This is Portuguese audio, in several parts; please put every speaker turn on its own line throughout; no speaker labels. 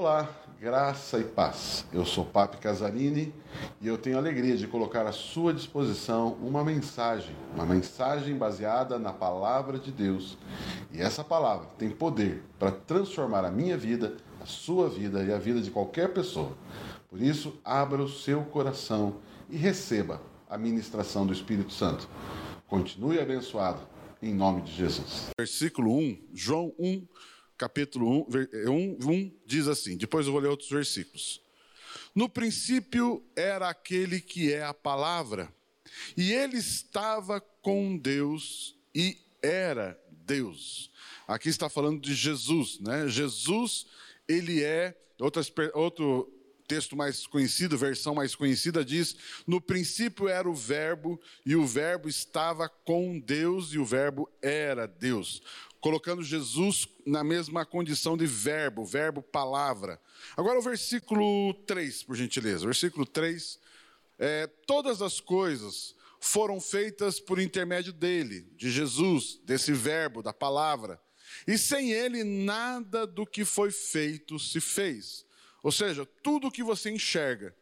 Olá, graça e paz. Eu sou Papi Casarini e eu tenho a alegria de colocar à sua disposição uma mensagem, uma mensagem baseada na palavra de Deus. E essa palavra tem poder para transformar a minha vida, a sua vida e a vida de qualquer pessoa. Por isso, abra o seu coração e receba a ministração do Espírito Santo. Continue abençoado em nome de Jesus.
Versículo 1, João 1, capítulo 1, 1, 1 diz assim: depois eu vou ler outros versículos. No princípio era aquele que é a palavra, e ele estava com Deus e era Deus. Aqui está falando de Jesus, né? Jesus, ele é, outras, outro texto mais conhecido, versão mais conhecida, diz: No princípio era o Verbo, e o Verbo estava com Deus, e o Verbo era Deus. Colocando Jesus na mesma condição de verbo, verbo palavra. Agora o versículo 3, por gentileza. Versículo 3. É, todas as coisas foram feitas por intermédio dele, de Jesus, desse verbo, da palavra. E sem ele, nada do que foi feito se fez. Ou seja, tudo que você enxerga,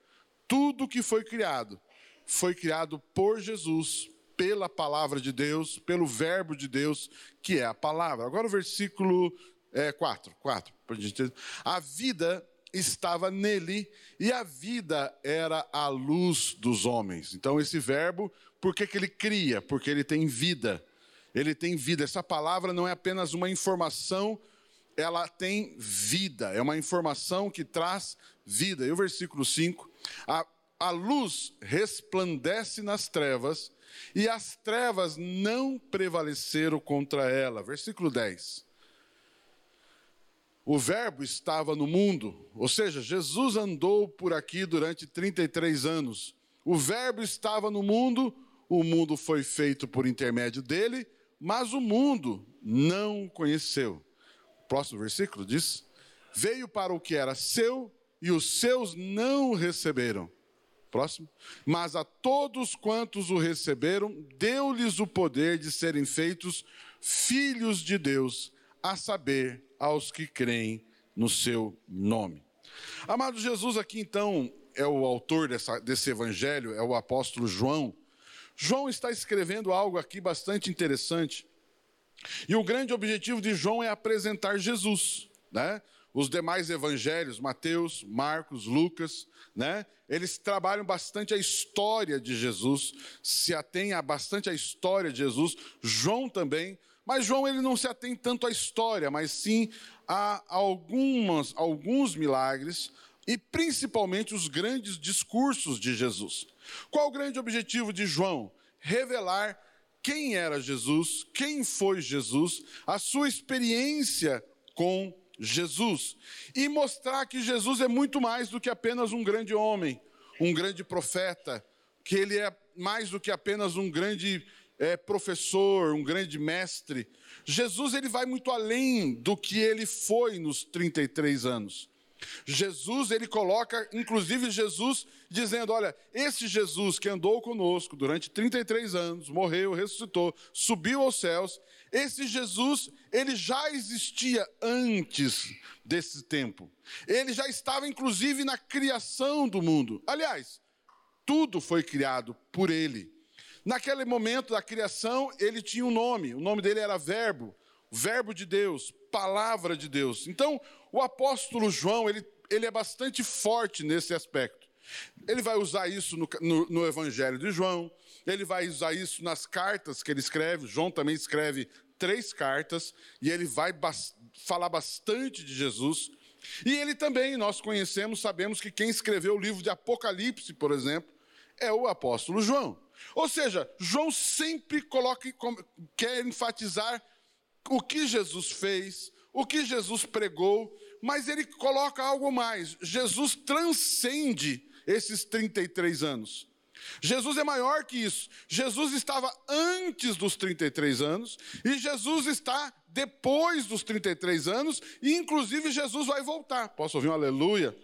tudo que foi criado, foi criado por Jesus, pela palavra de Deus, pelo verbo de Deus, que é a palavra. Agora o versículo é, 4, 4, a vida estava nele e a vida era a luz dos homens. Então esse verbo, por que, que ele cria? Porque ele tem vida. Ele tem vida. Essa palavra não é apenas uma informação ela tem vida, é uma informação que traz vida. E o versículo 5: a, a luz resplandece nas trevas, e as trevas não prevaleceram contra ela. Versículo 10. O Verbo estava no mundo, ou seja, Jesus andou por aqui durante 33 anos. O Verbo estava no mundo, o mundo foi feito por intermédio dele, mas o mundo não o conheceu. Próximo versículo diz: Veio para o que era seu e os seus não receberam. Próximo. Mas a todos quantos o receberam, deu-lhes o poder de serem feitos filhos de Deus, a saber, aos que creem no seu nome. Amado Jesus, aqui então é o autor dessa, desse evangelho, é o apóstolo João. João está escrevendo algo aqui bastante interessante e o grande objetivo de João é apresentar Jesus, né? Os demais evangelhos, Mateus, Marcos, Lucas, né? Eles trabalham bastante a história de Jesus, se atém bastante a história de Jesus. João também, mas João ele não se atém tanto à história, mas sim a algumas, alguns milagres e principalmente os grandes discursos de Jesus. Qual o grande objetivo de João? Revelar quem era Jesus, quem foi Jesus, a sua experiência com Jesus e mostrar que Jesus é muito mais do que apenas um grande homem, um grande profeta, que ele é mais do que apenas um grande é, professor, um grande mestre. Jesus ele vai muito além do que ele foi nos 33 anos. Jesus, ele coloca, inclusive Jesus, dizendo: Olha, esse Jesus que andou conosco durante 33 anos, morreu, ressuscitou, subiu aos céus, esse Jesus, ele já existia antes desse tempo. Ele já estava, inclusive, na criação do mundo. Aliás, tudo foi criado por ele. Naquele momento da criação, ele tinha um nome, o nome dele era Verbo, Verbo de Deus, Palavra de Deus. Então, o apóstolo João, ele, ele é bastante forte nesse aspecto. Ele vai usar isso no, no, no, Evangelho de João, ele vai usar isso nas cartas que ele escreve. João também escreve três cartas, e ele vai bas falar bastante de Jesus. E ele também, nós conhecemos, sabemos que quem escreveu o livro de Apocalipse, por exemplo, é o apóstolo João. Ou seja, João sempre coloca, quer enfatizar o que Jesus fez, o que Jesus pregou, mas ele coloca algo mais. Jesus transcende esses 33 anos. Jesus é maior que isso. Jesus estava antes dos 33 anos e Jesus está depois dos 33 anos e inclusive Jesus vai voltar. Posso ouvir um aleluia?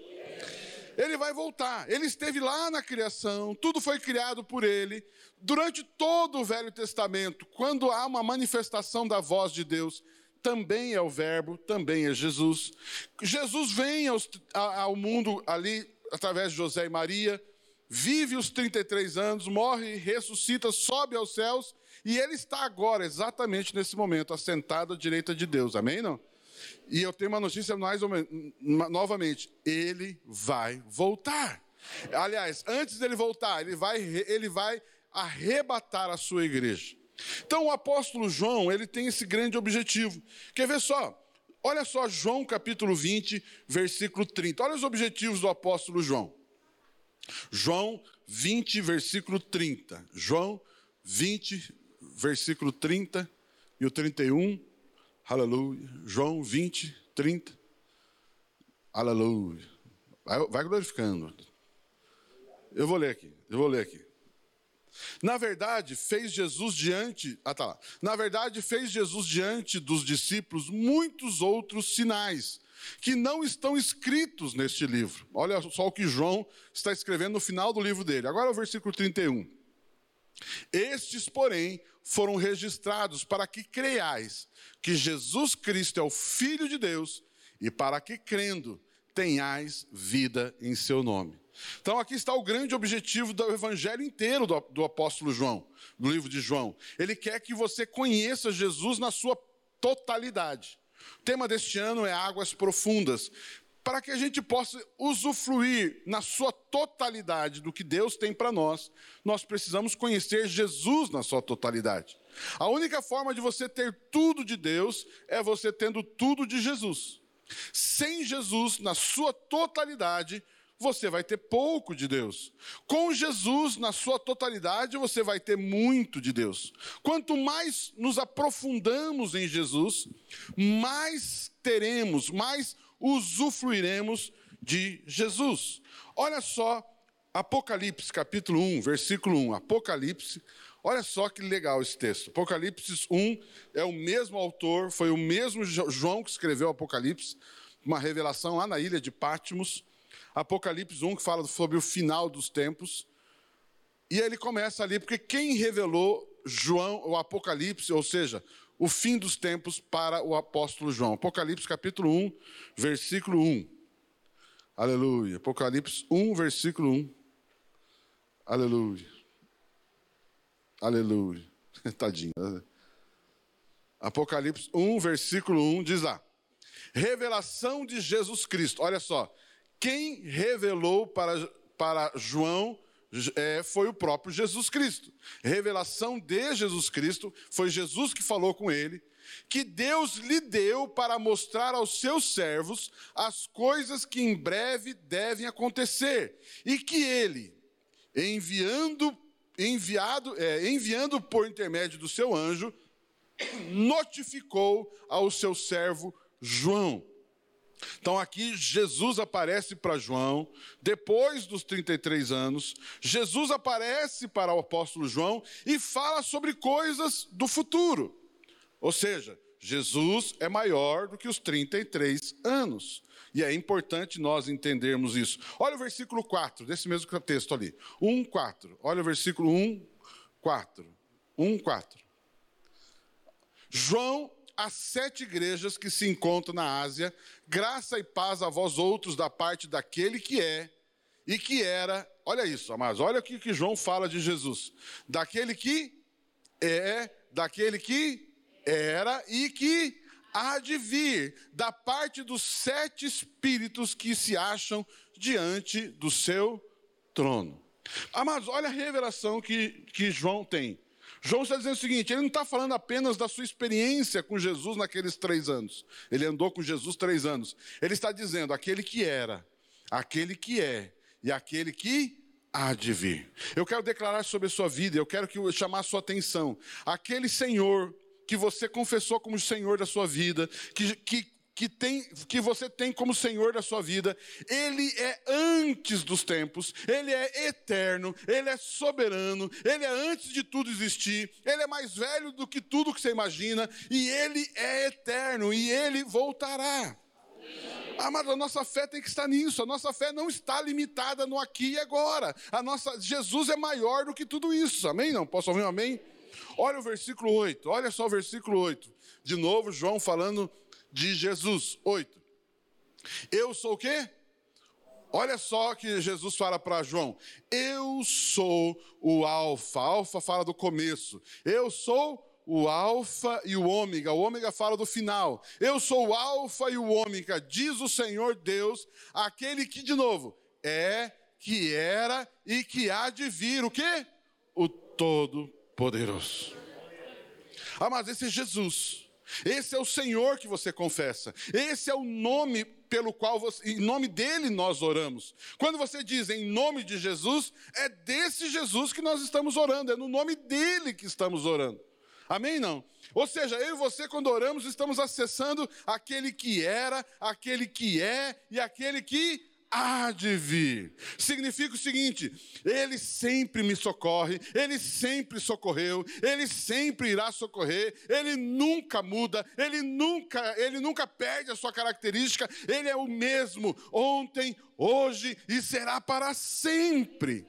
Ele vai voltar. Ele esteve lá na criação, tudo foi criado por ele. Durante todo o Velho Testamento, quando há uma manifestação da voz de Deus, também é o Verbo, também é Jesus. Jesus vem aos, ao mundo ali através de José e Maria, vive os 33 anos, morre, ressuscita, sobe aos céus, e ele está agora, exatamente nesse momento, assentado à direita de Deus. Amém? Não? E eu tenho uma notícia mais novamente: ele vai voltar. Aliás, antes dele voltar, ele vai, ele vai arrebatar a sua igreja. Então o apóstolo João, ele tem esse grande objetivo. Quer ver só? Olha só João capítulo 20, versículo 30. Olha os objetivos do apóstolo João. João 20, versículo 30. João 20, versículo 30 e o 31. Aleluia. João 20, 30. Aleluia. Vai, vai glorificando. Eu vou ler aqui. Eu vou ler aqui. Na verdade, fez Jesus diante, ah tá lá. Na verdade, fez Jesus diante dos discípulos muitos outros sinais que não estão escritos neste livro. Olha só o que João está escrevendo no final do livro dele. Agora o versículo 31. Estes, porém, foram registrados para que creiais que Jesus Cristo é o Filho de Deus e para que crendo tenhais vida em seu nome. Então aqui está o grande objetivo do evangelho inteiro do, do apóstolo João, do livro de João. Ele quer que você conheça Jesus na sua totalidade. O tema deste ano é Águas Profundas. Para que a gente possa usufruir na sua totalidade do que Deus tem para nós, nós precisamos conhecer Jesus na sua totalidade. A única forma de você ter tudo de Deus é você tendo tudo de Jesus. Sem Jesus, na sua totalidade, você vai ter pouco de Deus. Com Jesus, na sua totalidade, você vai ter muito de Deus. Quanto mais nos aprofundamos em Jesus, mais teremos, mais usufruiremos de Jesus. Olha só, Apocalipse capítulo 1, versículo 1. Apocalipse, olha só que legal esse texto. Apocalipse 1 é o mesmo autor, foi o mesmo João que escreveu Apocalipse, uma revelação lá na ilha de Patmos. Apocalipse 1, que fala sobre o final dos tempos. E ele começa ali, porque quem revelou João, o Apocalipse, ou seja, o fim dos tempos para o apóstolo João? Apocalipse capítulo 1, versículo 1. Aleluia. Apocalipse 1, versículo 1. Aleluia. Aleluia. Tadinho. Apocalipse 1, versículo 1 diz lá: Revelação de Jesus Cristo. Olha só. Quem revelou para, para João é, foi o próprio Jesus Cristo. Revelação de Jesus Cristo, foi Jesus que falou com ele, que Deus lhe deu para mostrar aos seus servos as coisas que em breve devem acontecer, e que ele, enviando, enviado, é, enviando por intermédio do seu anjo, notificou ao seu servo João. Então aqui Jesus aparece para João, depois dos 33 anos, Jesus aparece para o apóstolo João e fala sobre coisas do futuro. Ou seja, Jesus é maior do que os 33 anos. E é importante nós entendermos isso. Olha o versículo 4, desse mesmo texto ali. 1, 4. Olha o versículo 1, 4. 1, 4. João as sete igrejas que se encontram na Ásia, graça e paz a vós outros da parte daquele que é e que era, olha isso, amados, olha o que João fala de Jesus, daquele que é, daquele que era e que há de vir, da parte dos sete espíritos que se acham diante do seu trono. Amados, olha a revelação que, que João tem. João está dizendo o seguinte: ele não está falando apenas da sua experiência com Jesus naqueles três anos. Ele andou com Jesus três anos. Ele está dizendo aquele que era, aquele que é e aquele que há de vir. Eu quero declarar sobre a sua vida, eu quero que eu chamar a sua atenção. Aquele Senhor que você confessou como Senhor da sua vida, que, que que, tem, que você tem como Senhor da sua vida, Ele é antes dos tempos, Ele é eterno, Ele é soberano, Ele é antes de tudo existir, Ele é mais velho do que tudo que você imagina, e Ele é eterno, e Ele voltará. Amado, a nossa fé tem que estar nisso. A nossa fé não está limitada no aqui e agora. A nossa Jesus é maior do que tudo isso. Amém? Não posso ouvir um amém? Olha o versículo 8, olha só o versículo 8. De novo, João falando de Jesus. 8. Eu sou o quê? Olha só que Jesus fala para João: Eu sou o Alfa. Alfa fala do começo. Eu sou o Alfa e o Ômega. O Ômega fala do final. Eu sou o Alfa e o Ômega, diz o Senhor Deus, aquele que, de novo, é, que era e que há de vir. O quê? O Todo-Poderoso. Ah, mas esse é Jesus. Esse é o Senhor que você confessa. Esse é o nome pelo qual você, em nome dele nós oramos. Quando você diz em nome de Jesus, é desse Jesus que nós estamos orando, é no nome dele que estamos orando. Amém? Não? Ou seja, eu e você, quando oramos, estamos acessando aquele que era, aquele que é e aquele que há de vir. Significa o seguinte: Ele sempre me socorre, Ele sempre socorreu, Ele sempre irá socorrer, Ele nunca muda, Ele nunca, Ele nunca perde a sua característica, Ele é o mesmo ontem, hoje e será para sempre.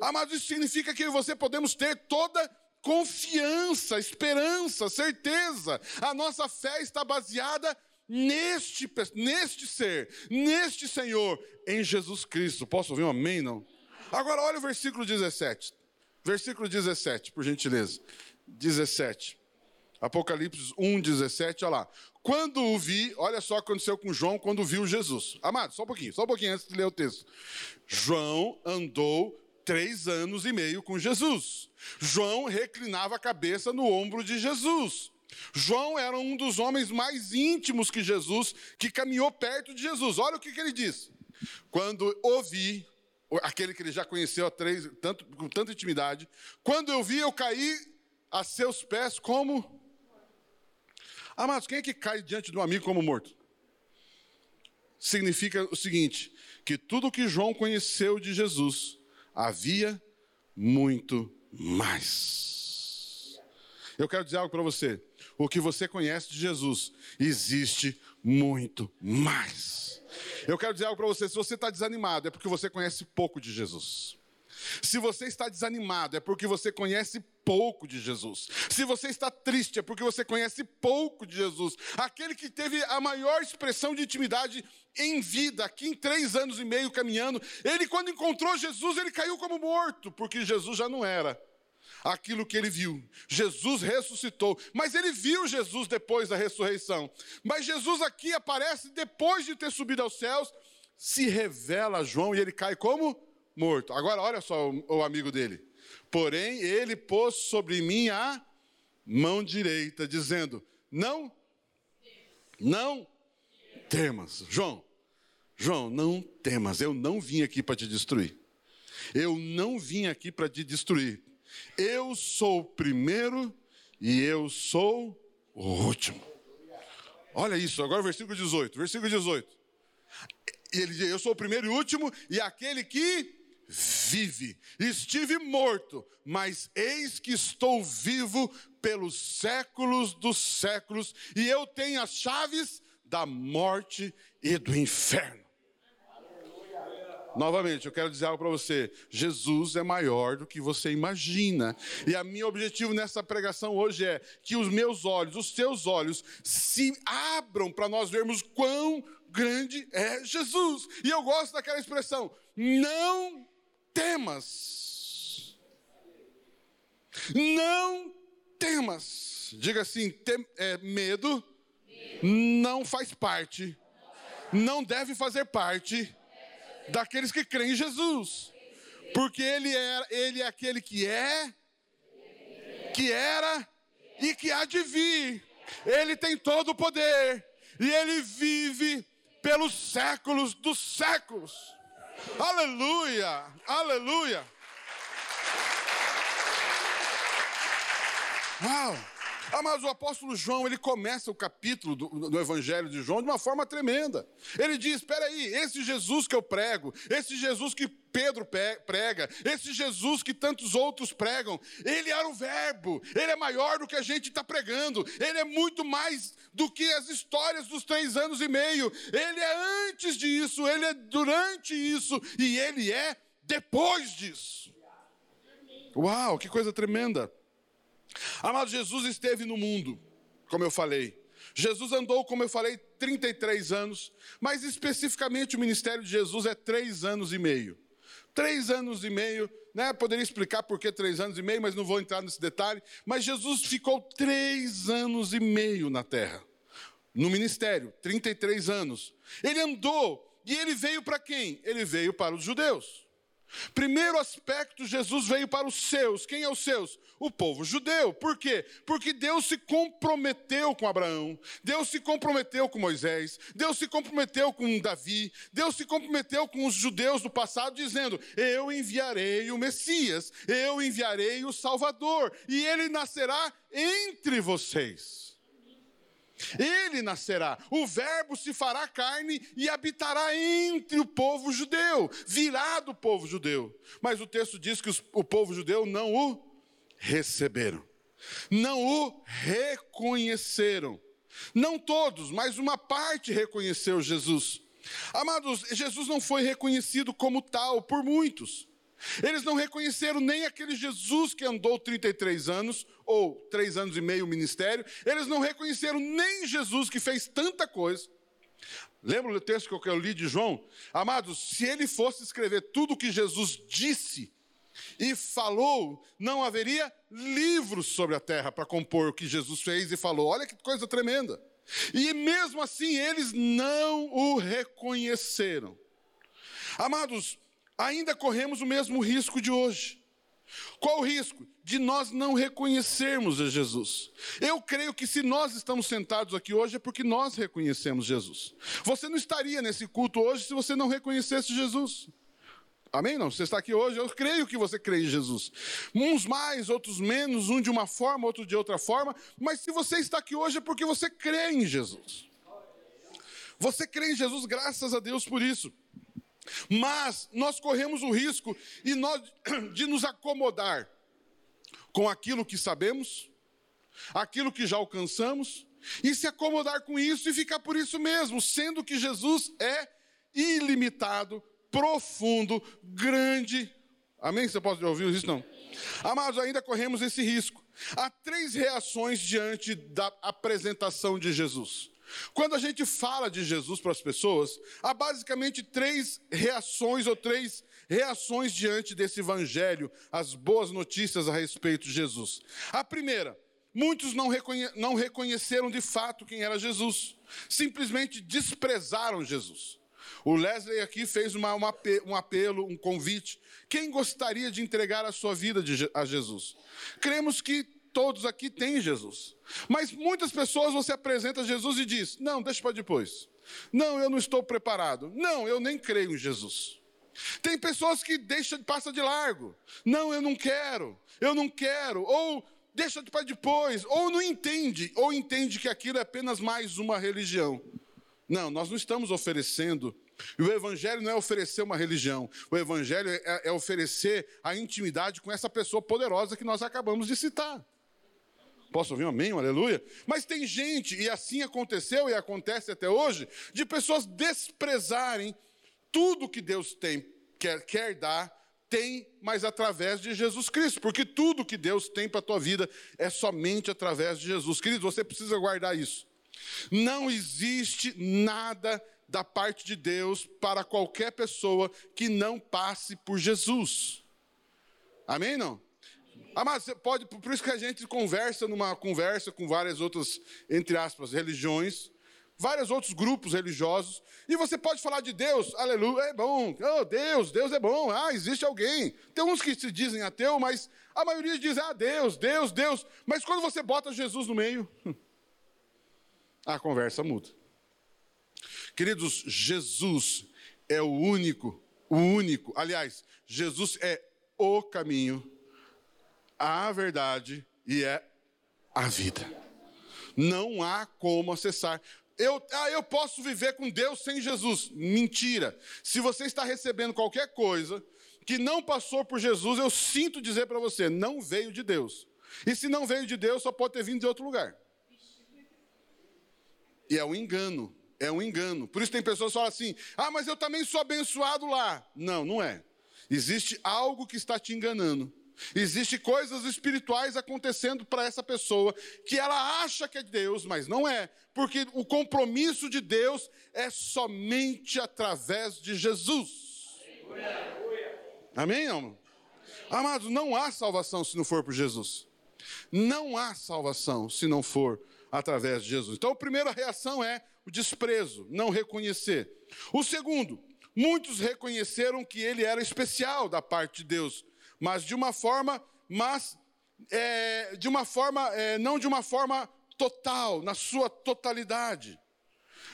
Amados, isso significa que eu e você podemos ter toda confiança, esperança, certeza. A nossa fé está baseada neste, neste ser, neste Senhor, em Jesus Cristo. Posso ouvir um amém? Não? Agora, olha o versículo 17. Versículo 17, por gentileza. 17. Apocalipse 1, 17, olha lá. Quando o vi, olha só o que aconteceu com João quando viu Jesus. Amado, só um pouquinho, só um pouquinho antes de ler o texto. João andou três anos e meio com Jesus. João reclinava a cabeça no ombro de Jesus. João era um dos homens mais íntimos que Jesus, que caminhou perto de Jesus. Olha o que, que ele diz. Quando ouvi, aquele que ele já conheceu há três, tanto, com tanta intimidade, quando eu vi, eu caí a seus pés como. Amados, quem é que cai diante de um amigo como morto? Significa o seguinte: que tudo que João conheceu de Jesus havia muito mais. Eu quero dizer algo para você o que você conhece de Jesus, existe muito mais. Eu quero dizer algo para você: se você está desanimado, é porque você conhece pouco de Jesus. Se você está desanimado, é porque você conhece pouco de Jesus. Se você está triste, é porque você conhece pouco de Jesus. Aquele que teve a maior expressão de intimidade em vida, aqui em três anos e meio caminhando, ele, quando encontrou Jesus, ele caiu como morto, porque Jesus já não era aquilo que ele viu. Jesus ressuscitou, mas ele viu Jesus depois da ressurreição. Mas Jesus aqui aparece depois de ter subido aos céus, se revela a João e ele cai como morto. Agora olha só o, amigo dele. Porém, ele pôs sobre mim a mão direita, dizendo: Não, não temas. João, João, não temas. Eu não vim aqui para te destruir. Eu não vim aqui para te destruir. Eu sou o primeiro e eu sou o último. Olha isso, agora o versículo 18. Versículo 18. E ele diz: Eu sou o primeiro e último, e aquele que vive. Estive morto, mas eis que estou vivo pelos séculos dos séculos, e eu tenho as chaves da morte e do inferno. Novamente, eu quero dizer algo para você: Jesus é maior do que você imagina. E a meu objetivo nessa pregação hoje é que os meus olhos, os seus olhos, se abram para nós vermos quão grande é Jesus. E eu gosto daquela expressão: não temas. Não temas. Diga assim: tem, é, medo, medo não faz parte, não deve fazer parte daqueles que creem em Jesus. Porque ele é, ele é aquele que é, que era e que há de vir. Ele tem todo o poder e ele vive pelos séculos dos séculos. Aleluia! Aleluia! Uau! Ah, mas o apóstolo João, ele começa o capítulo do, do, Evangelho de João de uma forma tremenda. Ele diz: espera aí, esse Jesus que eu prego, esse Jesus que Pedro prega, esse Jesus que tantos outros pregam, ele era o Verbo, ele é maior do que a gente está pregando, ele é muito mais do que as histórias dos três anos e meio, ele é antes disso, ele é durante isso e ele é depois disso. Uau, que coisa tremenda! Amado, Jesus esteve no mundo, como eu falei. Jesus andou, como eu falei, 33 anos, mas especificamente o ministério de Jesus é três anos e meio. Três anos e meio, né? Poderia explicar por que três anos e meio, mas não vou entrar nesse detalhe. Mas Jesus ficou três anos e meio na terra, no ministério, 33 anos. Ele andou e ele veio para quem? Ele veio para os judeus. Primeiro aspecto, Jesus veio para os seus. Quem é os seus? O povo judeu. Por quê? Porque Deus se comprometeu com Abraão, Deus se comprometeu com Moisés, Deus se comprometeu com Davi, Deus se comprometeu com os judeus do passado, dizendo: Eu enviarei o Messias, eu enviarei o Salvador, e ele nascerá entre vocês. Ele nascerá, o Verbo se fará carne e habitará entre o povo judeu, virá do povo judeu. Mas o texto diz que os, o povo judeu não o receberam, não o reconheceram. Não todos, mas uma parte reconheceu Jesus. Amados, Jesus não foi reconhecido como tal por muitos. Eles não reconheceram nem aquele Jesus que andou 33 anos, ou três anos e meio ministério. Eles não reconheceram nem Jesus que fez tanta coisa. Lembra o texto que eu li de João? Amados, se ele fosse escrever tudo o que Jesus disse e falou, não haveria livros sobre a terra para compor o que Jesus fez e falou. Olha que coisa tremenda. E mesmo assim eles não o reconheceram. Amados, ainda corremos o mesmo risco de hoje. Qual o risco? De nós não reconhecermos a Jesus. Eu creio que se nós estamos sentados aqui hoje é porque nós reconhecemos Jesus. Você não estaria nesse culto hoje se você não reconhecesse Jesus. Amém? Não? Você está aqui hoje, eu creio que você crê em Jesus. Uns mais, outros menos, um de uma forma, outro de outra forma, mas se você está aqui hoje é porque você crê em Jesus. Você crê em Jesus, graças a Deus por isso. Mas nós corremos o risco de, nós, de nos acomodar com aquilo que sabemos, aquilo que já alcançamos, e se acomodar com isso e ficar por isso mesmo, sendo que Jesus é ilimitado, profundo, grande. Amém? Você pode ouvir isso? Não. Amados, ainda corremos esse risco. Há três reações diante da apresentação de Jesus. Quando a gente fala de Jesus para as pessoas, há basicamente três reações ou três reações diante desse evangelho, as boas notícias a respeito de Jesus. A primeira, muitos não, reconhe não reconheceram de fato quem era Jesus, simplesmente desprezaram Jesus. O Leslie aqui fez uma, uma, um apelo, um convite. Quem gostaria de entregar a sua vida de, a Jesus? Cremos que todos aqui têm Jesus. Mas muitas pessoas você apresenta Jesus e diz: Não, deixa para depois. Não, eu não estou preparado. Não, eu nem creio em Jesus. Tem pessoas que deixam, passa de largo. Não, eu não quero. Eu não quero. Ou deixa para depois. Ou não entende. Ou entende que aquilo é apenas mais uma religião. Não, nós não estamos oferecendo. E o Evangelho não é oferecer uma religião. O Evangelho é, é oferecer a intimidade com essa pessoa poderosa que nós acabamos de citar. Posso ouvir um amém, um aleluia? Mas tem gente, e assim aconteceu e acontece até hoje, de pessoas desprezarem tudo que Deus tem, quer, quer dar, tem, mas através de Jesus Cristo, porque tudo que Deus tem para a tua vida é somente através de Jesus. Querido, você precisa guardar isso. Não existe nada da parte de Deus para qualquer pessoa que não passe por Jesus. Amém? Não? Ah, mas você pode, por isso que a gente conversa numa conversa com várias outras, entre aspas, religiões, vários outros grupos religiosos, e você pode falar de Deus, aleluia, é bom, oh, Deus, Deus é bom, ah, existe alguém. Tem uns que se dizem ateu, mas a maioria diz, ah, Deus, Deus, Deus. Mas quando você bota Jesus no meio, a conversa muda. Queridos, Jesus é o único, o único, aliás, Jesus é o caminho, a verdade e é a vida. Não há como acessar. Eu, ah, eu posso viver com Deus sem Jesus. Mentira. Se você está recebendo qualquer coisa que não passou por Jesus, eu sinto dizer para você, não veio de Deus. E se não veio de Deus, só pode ter vindo de outro lugar. E é um engano. É um engano. Por isso tem pessoas que falam assim: ah, mas eu também sou abençoado lá. Não, não é. Existe algo que está te enganando. Existem coisas espirituais acontecendo para essa pessoa que ela acha que é Deus, mas não é, porque o compromisso de Deus é somente através de Jesus. Amém, não? Amados, não há salvação se não for por Jesus. Não há salvação se não for através de Jesus. Então, a primeira reação é o desprezo, não reconhecer. O segundo, muitos reconheceram que ele era especial da parte de Deus, mas de uma forma, mas é, de uma forma, é, não de uma forma total, na sua totalidade.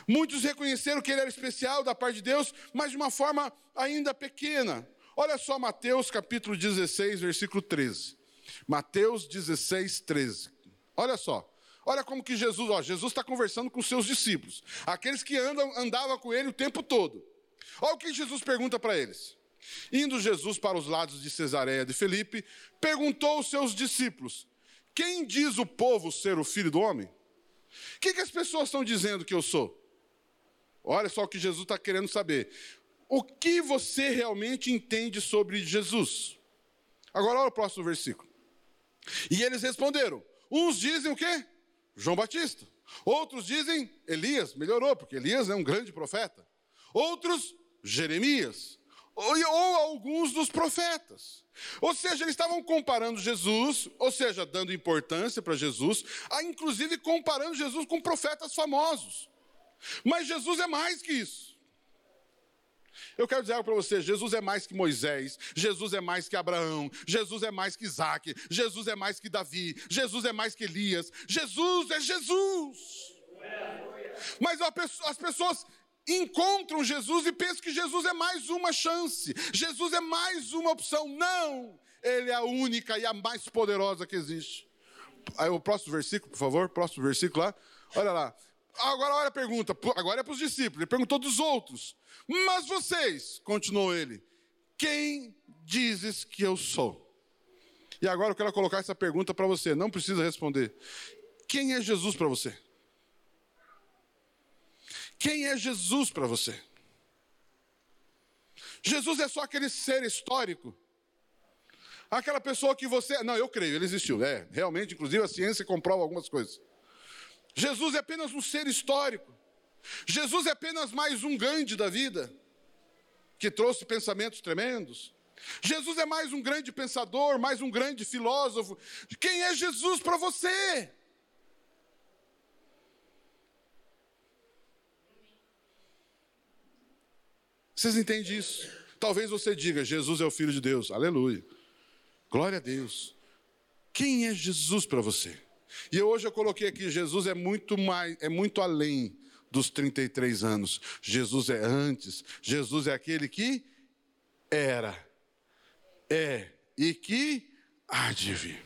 Muitos reconheceram que ele era especial da parte de Deus, mas de uma forma ainda pequena. Olha só Mateus capítulo 16, versículo 13. Mateus 16, 13. Olha só. Olha como que Jesus, ó, Jesus está conversando com seus discípulos, aqueles que andam, andavam com ele o tempo todo. Olha o que Jesus pergunta para eles. Indo Jesus para os lados de Cesareia de Felipe, perguntou aos seus discípulos: Quem diz o povo ser o filho do homem? O que, que as pessoas estão dizendo que eu sou? Olha só o que Jesus está querendo saber. O que você realmente entende sobre Jesus? Agora olha o próximo versículo. E eles responderam: uns dizem o quê? João Batista. Outros dizem Elias, melhorou, porque Elias é um grande profeta. Outros, Jeremias. Ou, ou alguns dos profetas. Ou seja, eles estavam comparando Jesus, ou seja, dando importância para Jesus, a, inclusive comparando Jesus com profetas famosos. Mas Jesus é mais que isso. Eu quero dizer algo para você: Jesus é mais que Moisés, Jesus é mais que Abraão, Jesus é mais que Isaac, Jesus é mais que Davi, Jesus é mais que Elias, Jesus é Jesus. Mas as pessoas encontram Jesus e pensam que Jesus é mais uma chance, Jesus é mais uma opção. Não, Ele é a única e a mais poderosa que existe. Aí, o próximo versículo, por favor, próximo versículo lá. Olha lá. Agora olha a pergunta, agora é para os discípulos, ele perguntou dos outros. Mas vocês, continuou ele, quem dizes que eu sou? E agora eu quero colocar essa pergunta para você, não precisa responder. Quem é Jesus para você? Quem é Jesus para você? Jesus é só aquele ser histórico. Aquela pessoa que você. Não, eu creio, ele existiu. É, realmente, inclusive a ciência comprova algumas coisas. Jesus é apenas um ser histórico. Jesus é apenas mais um Gandhi da vida, que trouxe pensamentos tremendos. Jesus é mais um grande pensador, mais um grande filósofo. Quem é Jesus para você? Vocês entendem isso? Talvez você diga: Jesus é o Filho de Deus. Aleluia. Glória a Deus. Quem é Jesus para você? E hoje eu coloquei aqui: Jesus é muito mais, é muito além dos 33 anos. Jesus é antes, Jesus é aquele que era, é e que há de vir.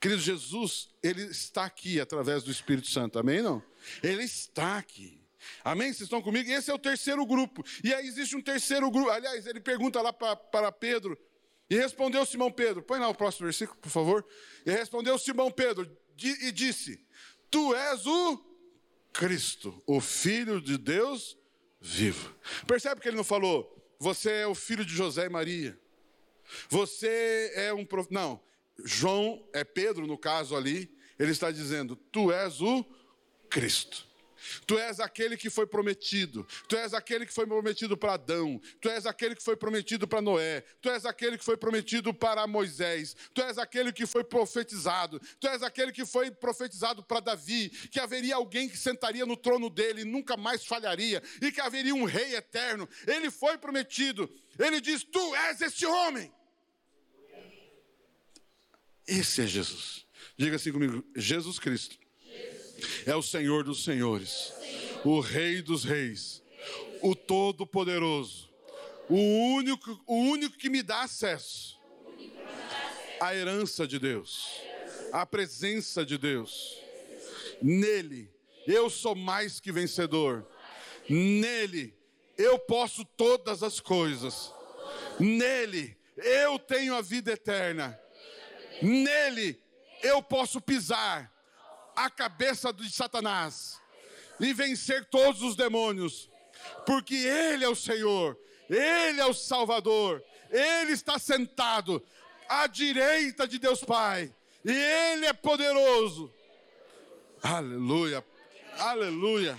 Querido Jesus, ele está aqui através do Espírito Santo, amém? Não? Ele está aqui. Amém? Vocês estão comigo? Esse é o terceiro grupo. E aí existe um terceiro grupo. Aliás, ele pergunta lá para Pedro. E respondeu Simão Pedro. Põe lá o próximo versículo, por favor. E respondeu Simão Pedro e disse: Tu és o Cristo, o Filho de Deus vivo. Percebe que ele não falou, você é o filho de José e Maria. Você é um profeta. Não, João, é Pedro no caso ali, ele está dizendo, tu és o Cristo. Tu és aquele que foi prometido. Tu és aquele que foi prometido para Adão. Tu és aquele que foi prometido para Noé. Tu és aquele que foi prometido para Moisés. Tu és aquele que foi profetizado. Tu és aquele que foi profetizado para Davi, que haveria alguém que sentaria no trono dele e nunca mais falharia, e que haveria um rei eterno. Ele foi prometido. Ele diz: Tu és esse homem. Esse é Jesus. Diga assim comigo: Jesus Cristo é o Senhor dos Senhores, o Rei dos Reis, o Todo-Poderoso, o único, o único que me dá acesso à herança de Deus, à presença de Deus. Nele, eu sou mais que vencedor. Nele, eu posso todas as coisas. Nele, eu tenho a vida eterna. Nele, eu posso pisar a cabeça de Satanás e vencer todos os demônios, porque Ele é o Senhor, Ele é o Salvador, Ele está sentado à direita de Deus Pai. E Ele é poderoso. Aleluia. Aleluia.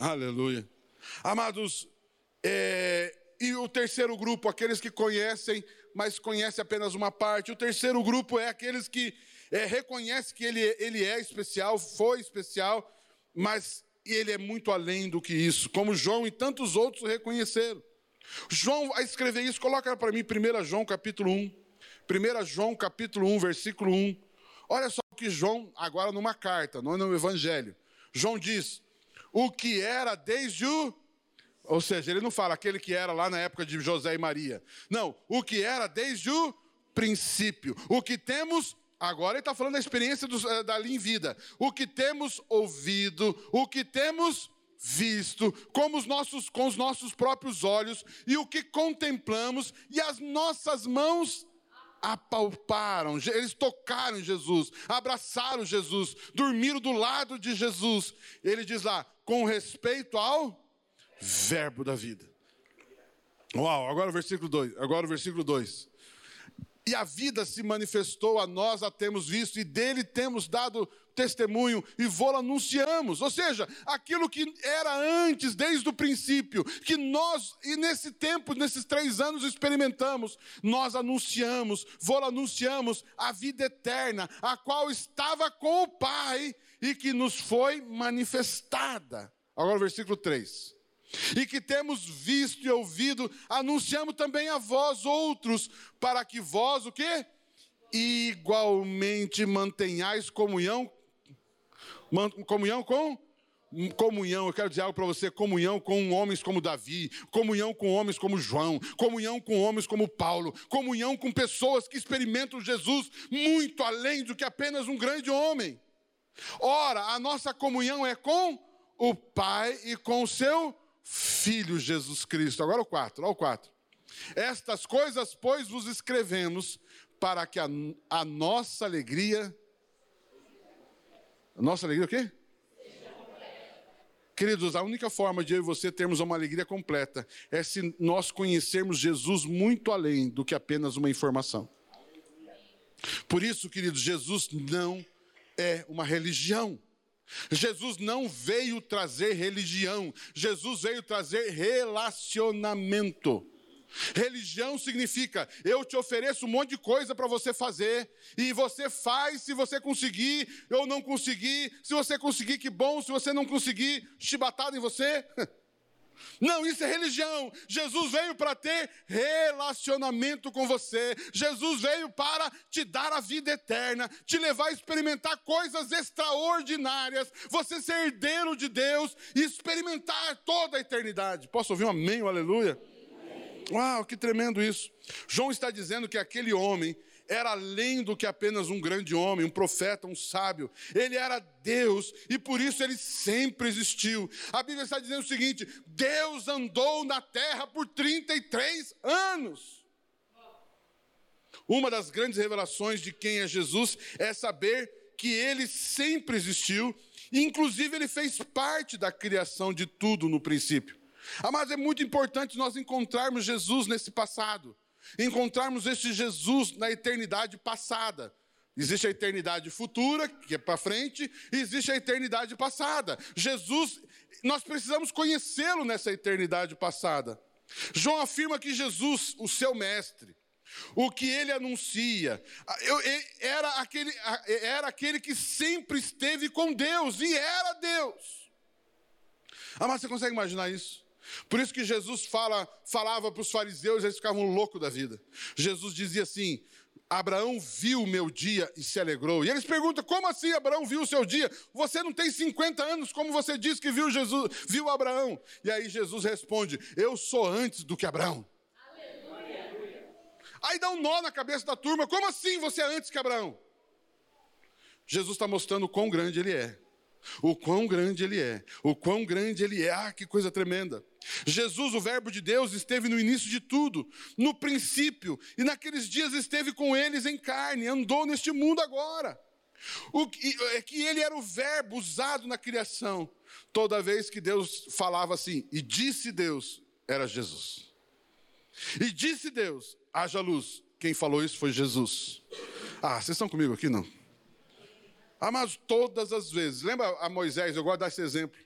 Aleluia. Amados, é, e o terceiro grupo, aqueles que conhecem, mas conhecem apenas uma parte. O terceiro grupo é aqueles que é, reconhecem que ele, ele é especial, foi especial, mas ele é muito além do que isso, como João e tantos outros reconheceram. João, a escrever isso, coloca para mim 1 João capítulo 1. 1 João capítulo 1, versículo 1. Olha só o que João, agora numa carta, não é no Evangelho. João diz: o que era desde o. Ou seja, ele não fala aquele que era lá na época de José e Maria. Não, o que era desde o princípio. O que temos. Agora ele está falando da experiência dos, eh, da em vida. O que temos ouvido, o que temos visto com os, nossos, com os nossos próprios olhos, e o que contemplamos, e as nossas mãos apalparam, eles tocaram Jesus, abraçaram Jesus, dormiram do lado de Jesus. Ele diz lá, com respeito ao verbo da vida. Uau, agora o versículo 2. Agora o versículo 2. E a vida se manifestou a nós, a temos visto, e dele temos dado testemunho e vô anunciamos. Ou seja, aquilo que era antes, desde o princípio, que nós, e nesse tempo, nesses três anos, experimentamos, nós anunciamos, vô anunciamos a vida eterna, a qual estava com o Pai e que nos foi manifestada. Agora o versículo 3 e que temos visto e ouvido, anunciamos também a vós outros, para que vós o quê? Igualmente mantenhais comunhão, comunhão com comunhão, eu quero dizer algo para você, comunhão com homens como Davi, comunhão com homens como João, comunhão com homens como Paulo, comunhão com pessoas que experimentam Jesus muito além do que apenas um grande homem. Ora, a nossa comunhão é com o Pai e com o seu Filho Jesus Cristo. Agora o 4, olha o 4. Estas coisas, pois, vos escrevemos para que a, a nossa alegria. A nossa alegria o quê? Queridos, a única forma de eu e você termos uma alegria completa é se nós conhecermos Jesus muito além do que apenas uma informação. Por isso, queridos, Jesus não é uma religião. Jesus não veio trazer religião, Jesus veio trazer relacionamento. Religião significa eu te ofereço um monte de coisa para você fazer, e você faz se você conseguir, eu não conseguir, se você conseguir, que bom, se você não conseguir, chibatada em você. Não, isso é religião. Jesus veio para ter relacionamento com você. Jesus veio para te dar a vida eterna, te levar a experimentar coisas extraordinárias, você ser herdeiro de Deus e experimentar toda a eternidade. Posso ouvir um amém, um aleluia? Uau, que tremendo isso. João está dizendo que aquele homem era além do que apenas um grande homem, um profeta, um sábio. Ele era Deus e por isso ele sempre existiu. A Bíblia está dizendo o seguinte: Deus andou na terra por 33 anos. Uma das grandes revelações de quem é Jesus é saber que ele sempre existiu, inclusive ele fez parte da criação de tudo no princípio. Mas é muito importante nós encontrarmos Jesus nesse passado encontrarmos este Jesus na eternidade passada. Existe a eternidade futura, que é para frente, e existe a eternidade passada. Jesus, nós precisamos conhecê-lo nessa eternidade passada. João afirma que Jesus, o seu mestre, o que ele anuncia, era aquele, era aquele que sempre esteve com Deus e era Deus. Ah, mas você consegue imaginar isso? Por isso que Jesus fala, falava para os fariseus, eles ficavam loucos da vida. Jesus dizia assim: Abraão viu o meu dia e se alegrou. E eles perguntam: como assim Abraão viu o seu dia? Você não tem 50 anos, como você disse que viu Jesus, viu Abraão? E aí Jesus responde: Eu sou antes do que Abraão. Aleluia. Aí dá um nó na cabeça da turma: como assim você é antes que Abraão? Jesus está mostrando o quão grande ele é. O quão grande ele é, o quão grande ele é, ah, que coisa tremenda. Jesus, o Verbo de Deus, esteve no início de tudo, no princípio, e naqueles dias esteve com eles em carne, andou neste mundo agora. O, é que ele era o verbo usado na criação. Toda vez que Deus falava assim, e disse Deus, era Jesus. E disse Deus, haja luz. Quem falou isso foi Jesus. Ah, vocês estão comigo aqui, não? Ah, mas todas as vezes. Lembra a Moisés? Eu gosto de dar esse exemplo.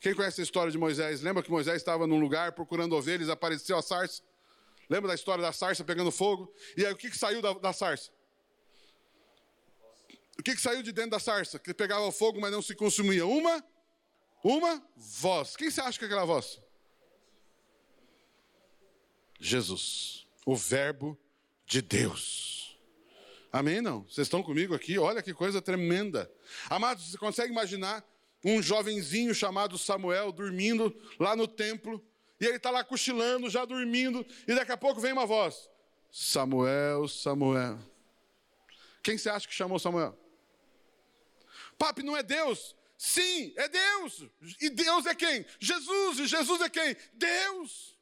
Quem conhece a história de Moisés? Lembra que Moisés estava num lugar procurando ovelhas, apareceu a sarça? Lembra da história da sarça pegando fogo? E aí o que, que saiu da, da sarça? O que, que saiu de dentro da sarça? Que pegava fogo, mas não se consumia? Uma, uma voz. Quem você acha que é aquela voz? Jesus, o Verbo de Deus. Amém? Não? Vocês estão comigo aqui? Olha que coisa tremenda. Amados, você consegue imaginar um jovenzinho chamado Samuel dormindo lá no templo, e ele está lá cochilando, já dormindo, e daqui a pouco vem uma voz: Samuel, Samuel. Quem você acha que chamou Samuel? Papi, não é Deus? Sim, é Deus. E Deus é quem? Jesus. E Jesus é quem? Deus.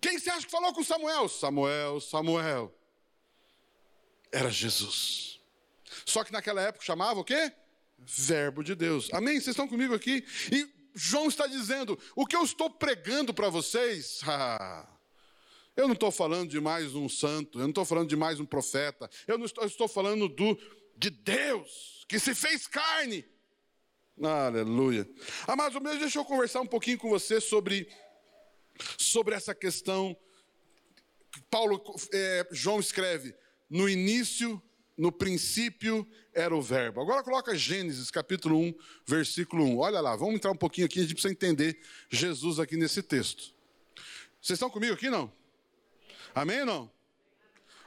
Quem você acha que falou com Samuel? Samuel, Samuel. Era Jesus. Só que naquela época chamava o quê? Verbo de Deus. Amém? Vocês estão comigo aqui? E João está dizendo: o que eu estou pregando para vocês, ah, eu não estou falando de mais um santo, eu não estou falando de mais um profeta, eu não estou, eu estou falando do, de Deus, que se fez carne. Aleluia. Amados, deixa eu conversar um pouquinho com você sobre sobre essa questão. Paulo, é, João escreve: no início, no princípio era o Verbo. Agora coloca Gênesis capítulo 1, versículo 1. Olha lá, vamos entrar um pouquinho aqui, a gente precisa entender Jesus aqui nesse texto. Vocês estão comigo aqui não? Amém ou não?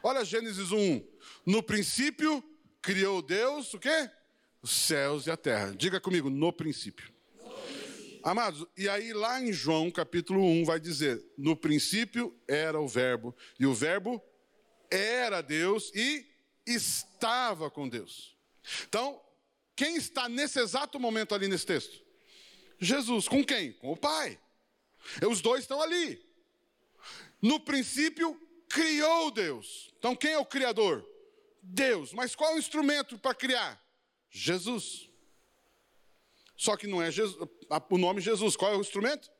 Olha Gênesis 1. No princípio criou Deus o quê? Os céus e a terra. Diga comigo, no princípio. Amados, e aí lá em João capítulo 1 vai dizer: No princípio era o Verbo, e o Verbo era Deus e estava com Deus. Então, quem está nesse exato momento ali nesse texto? Jesus. Com quem? Com o Pai. E os dois estão ali. No princípio, criou Deus. Então, quem é o Criador? Deus. Mas qual é o instrumento para criar? Jesus. Só que não é Jesus, o nome Jesus. Qual é o instrumento?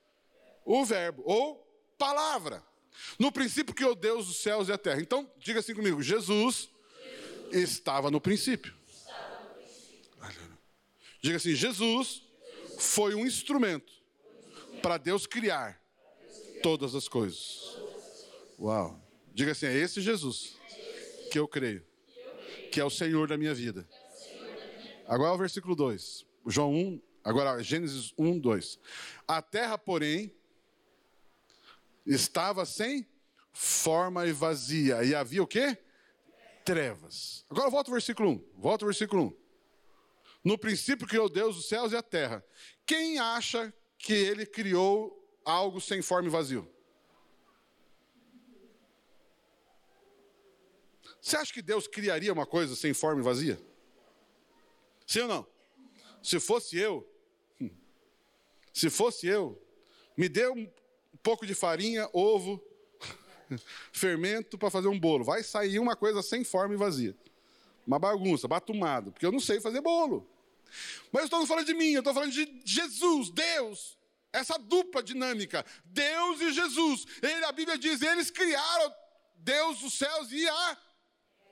O verbo, ou palavra. No princípio criou Deus os céus e a terra. Então, diga assim comigo: Jesus, Jesus. estava no princípio. Estava no princípio. Diga assim: Jesus foi um instrumento para Deus criar todas as coisas. Uau. Diga assim: é esse Jesus que eu creio, que é o Senhor da minha vida. Agora é o versículo 2. João 1, Agora, Gênesis 1, 2. A terra, porém, estava sem forma e vazia. E havia o quê? Trevas. Agora volta ao versículo 1. Volta ao versículo 1. No princípio criou Deus os céus e a terra. Quem acha que ele criou algo sem forma e vazio? Você acha que Deus criaria uma coisa sem forma e vazia? Sim ou não? Se fosse eu, se fosse eu, me dê um pouco de farinha, ovo, fermento para fazer um bolo. Vai sair uma coisa sem forma e vazia. Uma bagunça, batumado, porque eu não sei fazer bolo. Mas eu estou falando de mim, eu estou falando de Jesus, Deus. Essa dupla dinâmica, Deus e Jesus. Ele, a Bíblia diz, eles criaram Deus, os céus e a.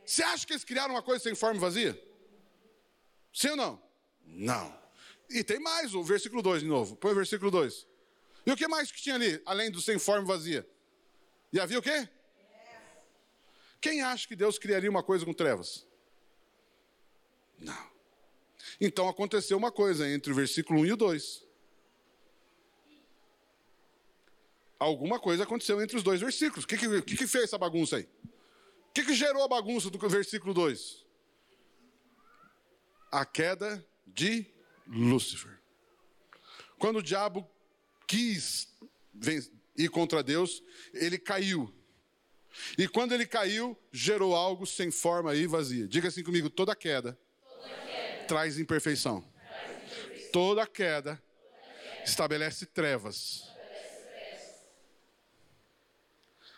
Você acha que eles criaram uma coisa sem forma e vazia? Sim ou não? Não. E tem mais, o versículo 2 de novo. Põe o versículo 2. E o que mais que tinha ali, além do sem forma vazia? E havia o quê? Quem acha que Deus criaria uma coisa com trevas? Não. Então aconteceu uma coisa entre o versículo 1 e o 2. Alguma coisa aconteceu entre os dois versículos. O que, que, que fez essa bagunça aí? O que, que gerou a bagunça do versículo 2? A queda de Lúcifer. Quando o diabo quis ir contra Deus, ele caiu. E quando ele caiu, gerou algo sem forma e vazia. Diga assim comigo: toda queda, toda queda traz, imperfeição. Toda queda, toda queda estabelece trevas.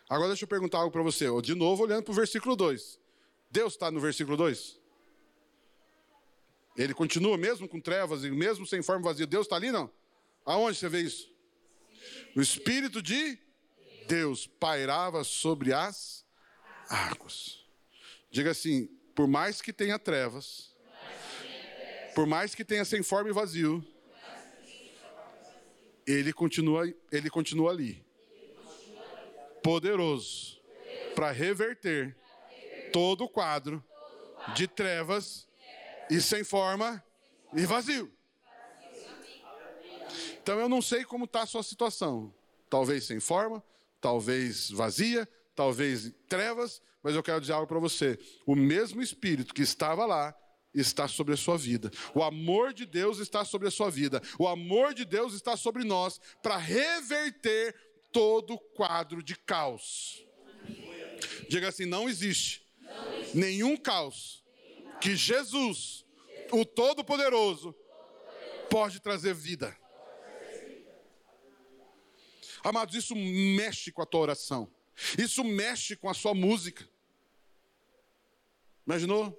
Agora deixa eu perguntar algo para você. De novo, olhando para o versículo 2. Deus está no versículo 2? Ele continua mesmo com trevas e mesmo sem forma vazia. Deus está ali, não? Aonde você vê isso? O Espírito de Deus pairava sobre as águas. Diga assim: por mais que tenha trevas, por mais que tenha sem forma e vazio, ele continua, ele continua ali, poderoso, para reverter todo o quadro de trevas e sem forma e vazio. Então eu não sei como está a sua situação. Talvez sem forma, talvez vazia, talvez trevas, mas eu quero dizer algo para você. O mesmo Espírito que estava lá está sobre a sua vida. O amor de Deus está sobre a sua vida. O amor de Deus está sobre nós para reverter todo o quadro de caos. Diga assim: não existe nenhum caos que Jesus, o Todo-Poderoso, pode trazer vida. Amados, isso mexe com a tua oração. Isso mexe com a sua música. Imaginou?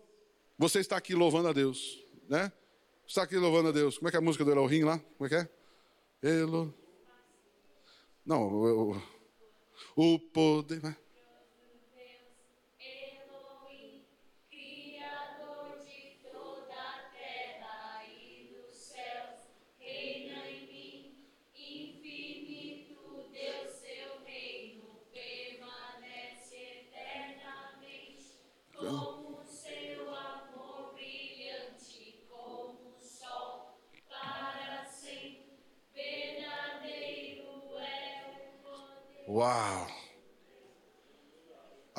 Você está aqui louvando a Deus, né? Está aqui louvando a Deus. Como é que é a música do Elohim lá? Como é que é? Elo. Não, o, o poder.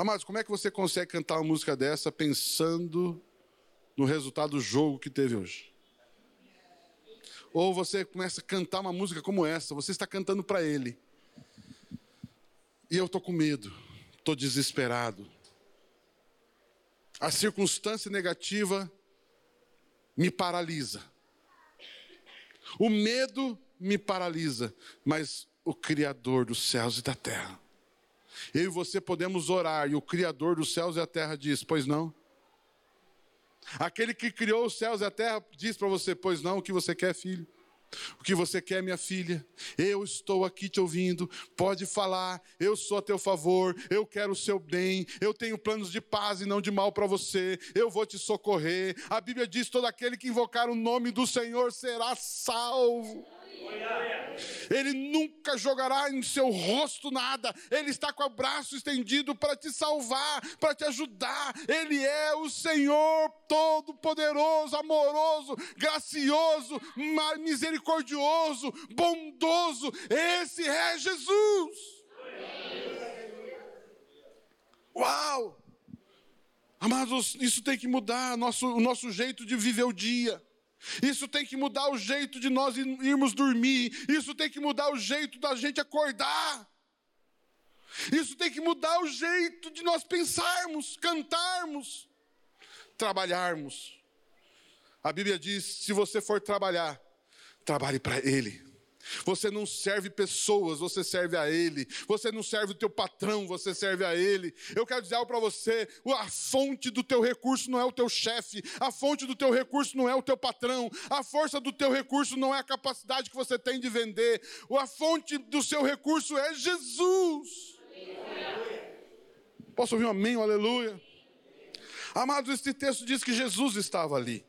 Amados, como é que você consegue cantar uma música dessa pensando no resultado do jogo que teve hoje? Ou você começa a cantar uma música como essa, você está cantando para Ele. E eu estou com medo, estou desesperado. A circunstância negativa me paralisa. O medo me paralisa, mas o Criador dos céus e da terra. Eu e você podemos orar, e o Criador dos céus e da terra diz: Pois não? Aquele que criou os céus e a terra diz para você: Pois não, o que você quer, filho? O que você quer, minha filha? Eu estou aqui te ouvindo. Pode falar. Eu sou a teu favor. Eu quero o seu bem. Eu tenho planos de paz e não de mal para você. Eu vou te socorrer. A Bíblia diz: todo aquele que invocar o nome do Senhor será salvo. Ele nunca jogará em seu rosto nada. Ele está com o braço estendido para te salvar, para te ajudar. Ele é o Senhor todo-poderoso, amoroso, gracioso, misericordioso, bondoso. Esse é Jesus. Uau! Amados, isso tem que mudar nosso, o nosso jeito de viver o dia. Isso tem que mudar o jeito de nós irmos dormir. Isso tem que mudar o jeito da gente acordar. Isso tem que mudar o jeito de nós pensarmos, cantarmos, trabalharmos. A Bíblia diz: se você for trabalhar, trabalhe para Ele. Você não serve pessoas, você serve a Ele. Você não serve o teu patrão, você serve a Ele. Eu quero dizer algo para você: a fonte do teu recurso não é o teu chefe, a fonte do teu recurso não é o teu patrão, a força do teu recurso não é a capacidade que você tem de vender, a fonte do seu recurso é Jesus. Posso ouvir um amém, um aleluia? Amados, este texto diz que Jesus estava ali.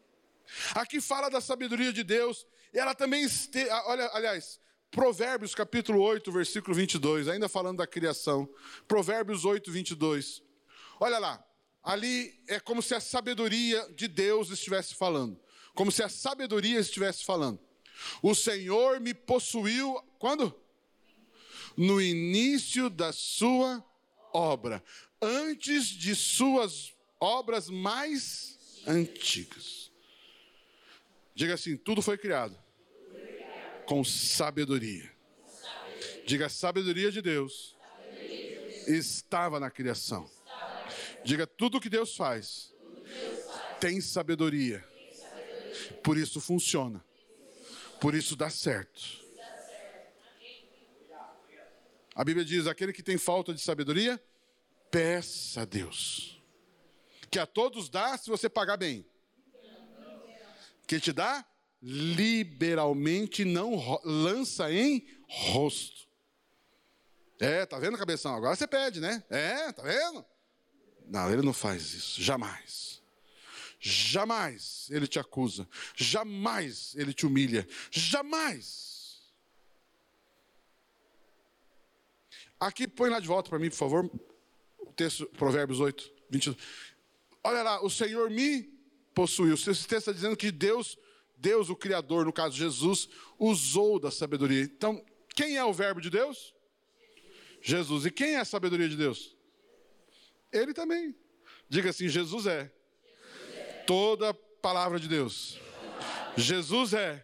Aqui fala da sabedoria de Deus e ela também esteve, olha, aliás, Provérbios capítulo 8, versículo 22, ainda falando da criação. Provérbios 8, 22. Olha lá, ali é como se a sabedoria de Deus estivesse falando. Como se a sabedoria estivesse falando. O Senhor me possuiu, quando? No início da sua obra, antes de suas obras mais antigas. Diga assim: tudo foi criado com sabedoria. Diga, sabedoria de Deus estava na criação. Diga, tudo que Deus faz tem sabedoria. Por isso funciona. Por isso dá certo. A Bíblia diz: aquele que tem falta de sabedoria, peça a Deus Que a todos dá se você pagar bem. Que te dá liberalmente, não lança em rosto. É, tá vendo, cabeção? Agora você pede, né? É, tá vendo? Não, ele não faz isso, jamais. Jamais ele te acusa, jamais ele te humilha, jamais. Aqui põe lá de volta para mim, por favor, o texto, Provérbios 8, 22. Olha lá, o Senhor me possuiu. Esse texto está dizendo que Deus, Deus, o Criador, no caso Jesus, usou da sabedoria. Então, quem é o Verbo de Deus? Jesus. E quem é a sabedoria de Deus? Ele também. Diga assim: Jesus é toda palavra de Deus. Jesus é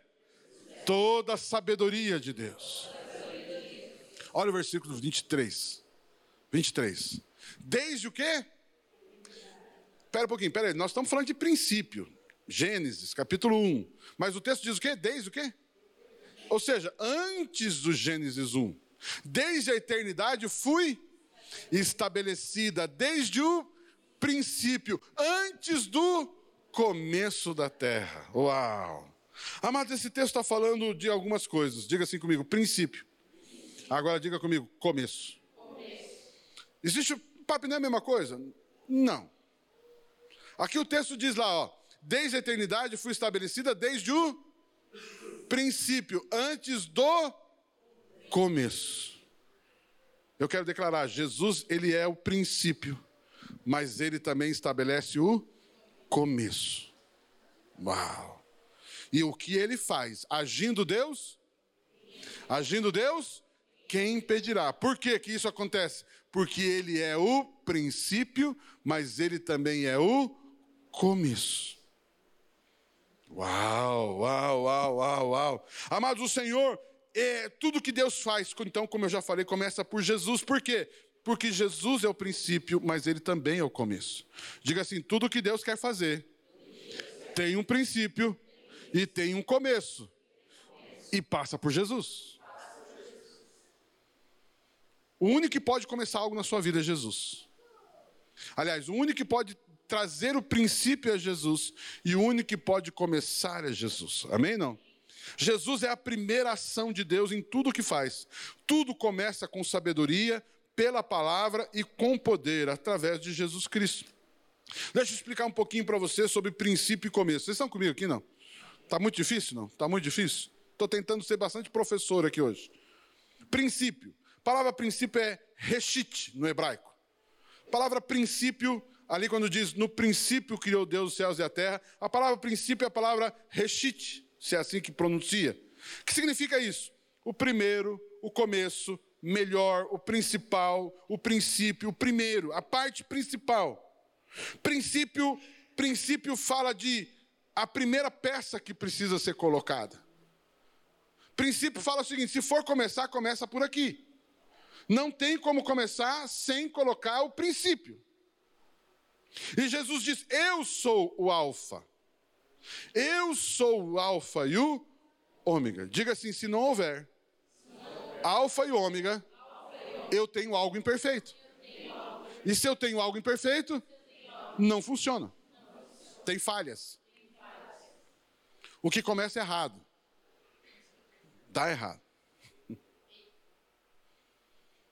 toda a sabedoria de Deus. Olha o versículo 23. 23. Desde o quê? Espera um pouquinho, espera aí. Nós estamos falando de princípio. Gênesis, capítulo 1. Mas o texto diz o quê? Desde o quê? Ou seja, antes do Gênesis 1. Desde a eternidade fui estabelecida, desde o princípio, antes do começo da terra. Uau! Amado, esse texto está falando de algumas coisas. Diga assim comigo: princípio. Agora diga comigo: começo. começo. Existe. Papo não é a mesma coisa? Não. Aqui o texto diz lá, ó. Desde a eternidade fui estabelecida desde o princípio, antes do começo. Eu quero declarar, Jesus, ele é o princípio, mas ele também estabelece o começo. Uau! E o que ele faz? Agindo Deus? Agindo Deus? Quem impedirá? Por que, que isso acontece? Porque ele é o princípio, mas ele também é o começo. Uau, uau, uau, uau, uau. Amados, o Senhor, é, tudo que Deus faz, então, como eu já falei, começa por Jesus. Por quê? Porque Jesus é o princípio, mas ele também é o começo. Diga assim: tudo que Deus quer fazer tem um princípio e tem um começo. E passa por Jesus. O único que pode começar algo na sua vida é Jesus. Aliás, o único que pode trazer o princípio é Jesus e o único que pode começar é Jesus. Amém não? Jesus é a primeira ação de Deus em tudo o que faz. Tudo começa com sabedoria, pela palavra e com poder, através de Jesus Cristo. Deixa eu explicar um pouquinho para você sobre princípio e começo. Vocês estão comigo aqui, não? Está muito difícil, não? Está muito difícil? Estou tentando ser bastante professor aqui hoje. Princípio. A palavra princípio é reshit no hebraico. A palavra princípio, ali quando diz no princípio criou Deus os céus e a terra, a palavra princípio é a palavra reshit, se é assim que pronuncia. O que significa isso? O primeiro, o começo, melhor, o principal, o princípio, o primeiro, a parte principal. Princípio, princípio fala de a primeira peça que precisa ser colocada. Princípio fala o seguinte: se for começar, começa por aqui. Não tem como começar sem colocar o princípio. E Jesus diz: Eu sou o Alfa. Eu sou o Alfa e o Ômega. Diga assim: se não houver alfa e ômega, eu tenho algo imperfeito. E se eu tenho algo imperfeito, não funciona. Tem falhas. O que começa errado, dá errado.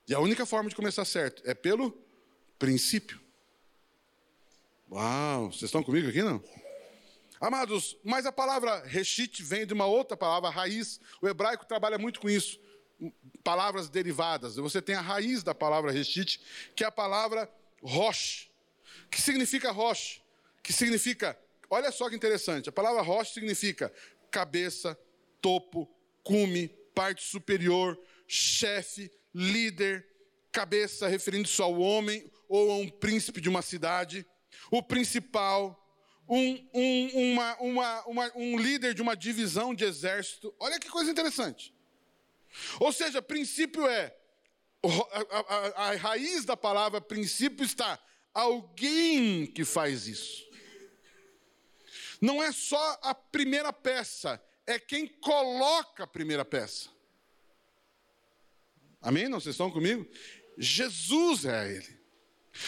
E a única forma de começar certo é pelo princípio. Uau, vocês estão comigo aqui não? Amados, mas a palavra reshit vem de uma outra palavra, raiz. O hebraico trabalha muito com isso palavras derivadas. Você tem a raiz da palavra reshit, que é a palavra rosh. Que significa rosh? Que significa, olha só que interessante, a palavra rosh significa cabeça, topo, cume, parte superior, chefe, líder, cabeça referindo-se ao homem ou a um príncipe de uma cidade, o principal, um, um, uma, uma, uma, um líder de uma divisão de exército. Olha que coisa interessante. Ou seja, princípio é, a, a, a raiz da palavra princípio está alguém que faz isso. Não é só a primeira peça, é quem coloca a primeira peça. Amém? Não vocês estão comigo? Jesus é ele.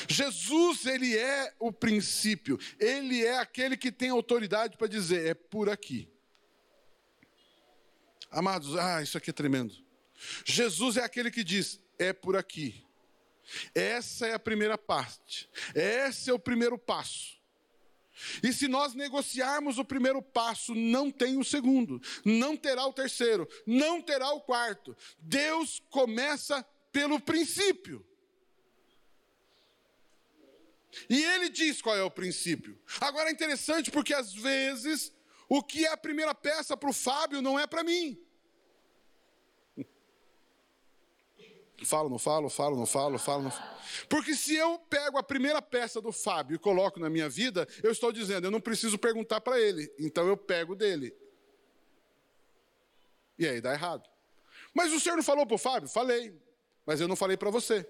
Jesus, ele é o princípio, ele é aquele que tem autoridade para dizer: é por aqui. Amados, ah, isso aqui é tremendo. Jesus é aquele que diz: é por aqui. Essa é a primeira parte, esse é o primeiro passo. E se nós negociarmos o primeiro passo, não tem o segundo, não terá o terceiro, não terá o quarto. Deus começa pelo princípio. E ele diz qual é o princípio. Agora é interessante porque às vezes o que é a primeira peça para o Fábio não é para mim. Falo, não falo, falo, não falo, falo, não falo. Porque se eu pego a primeira peça do Fábio e coloco na minha vida, eu estou dizendo, eu não preciso perguntar para ele, então eu pego dele. E aí dá errado. Mas o senhor não falou para o Fábio? Falei, mas eu não falei para você.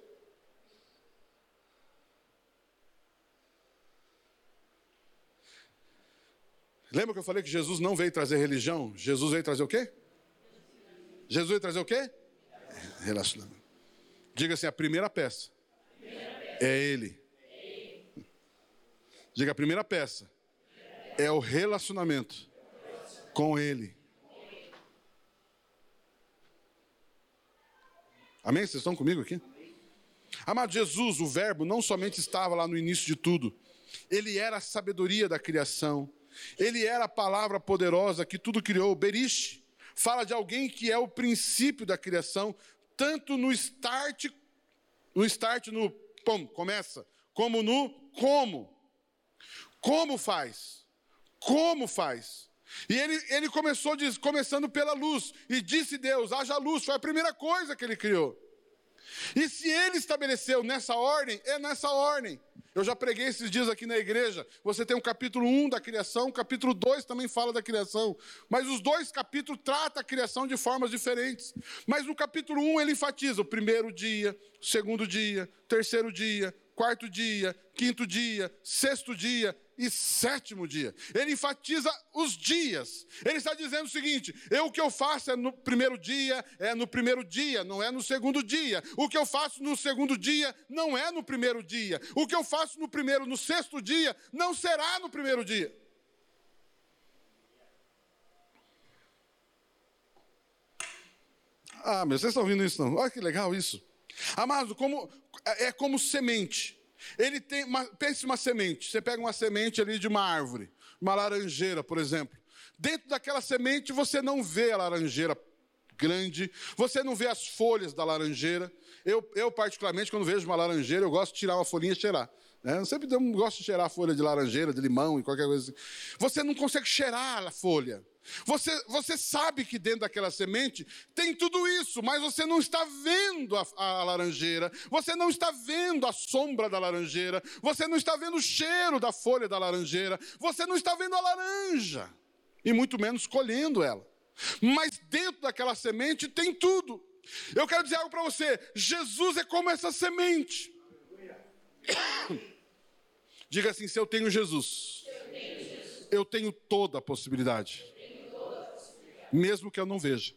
Lembra que eu falei que Jesus não veio trazer religião? Jesus veio trazer o quê? Jesus veio trazer o quê? Relacionamento. Diga assim: a primeira peça, é Ele. Diga a primeira peça é o relacionamento com Ele. Amém? Vocês estão comigo aqui? Amado Jesus, o Verbo não somente estava lá no início de tudo, ele era a sabedoria da criação, ele era a palavra poderosa que tudo criou. Berish fala de alguém que é o princípio da criação, tanto no start, no start, no pom, começa, como no como. Como faz? Como faz? E ele, ele começou diz, começando pela luz, e disse Deus: haja luz, foi a primeira coisa que ele criou. E se ele estabeleceu nessa ordem, é nessa ordem. Eu já preguei esses dias aqui na igreja. Você tem o capítulo 1 da criação, capítulo 2 também fala da criação. Mas os dois capítulos tratam a criação de formas diferentes. Mas no capítulo 1 ele enfatiza o primeiro dia, o segundo dia, terceiro dia, quarto dia, quinto dia, sexto dia e sétimo dia. Ele enfatiza os dias. Ele está dizendo o seguinte: eu o que eu faço é no primeiro dia, é no primeiro dia, não é no segundo dia. O que eu faço no segundo dia não é no primeiro dia. O que eu faço no primeiro, no sexto dia, não será no primeiro dia. Ah, mas vocês estão ouvindo isso não? Olha que legal isso. Amado, como, é, é como semente. Ele tem, uma, pense uma semente. Você pega uma semente ali de uma árvore, uma laranjeira, por exemplo. Dentro daquela semente você não vê a laranjeira grande, você não vê as folhas da laranjeira. Eu, eu particularmente, quando vejo uma laranjeira, eu gosto de tirar uma folhinha e cheirar. Né? Eu sempre gosto de cheirar a folha de laranjeira, de limão e qualquer coisa assim. Você não consegue cheirar a folha. Você, você sabe que dentro daquela semente tem tudo isso, mas você não está vendo a, a, laranjeira, você não está vendo a sombra da laranjeira, você não está vendo o cheiro da folha da laranjeira, você não está vendo a laranja, e muito menos colhendo ela. Mas dentro daquela semente tem tudo. Eu quero dizer algo para você: Jesus é como essa semente. Diga assim: se eu tenho Jesus, eu tenho toda a possibilidade mesmo que eu não veja.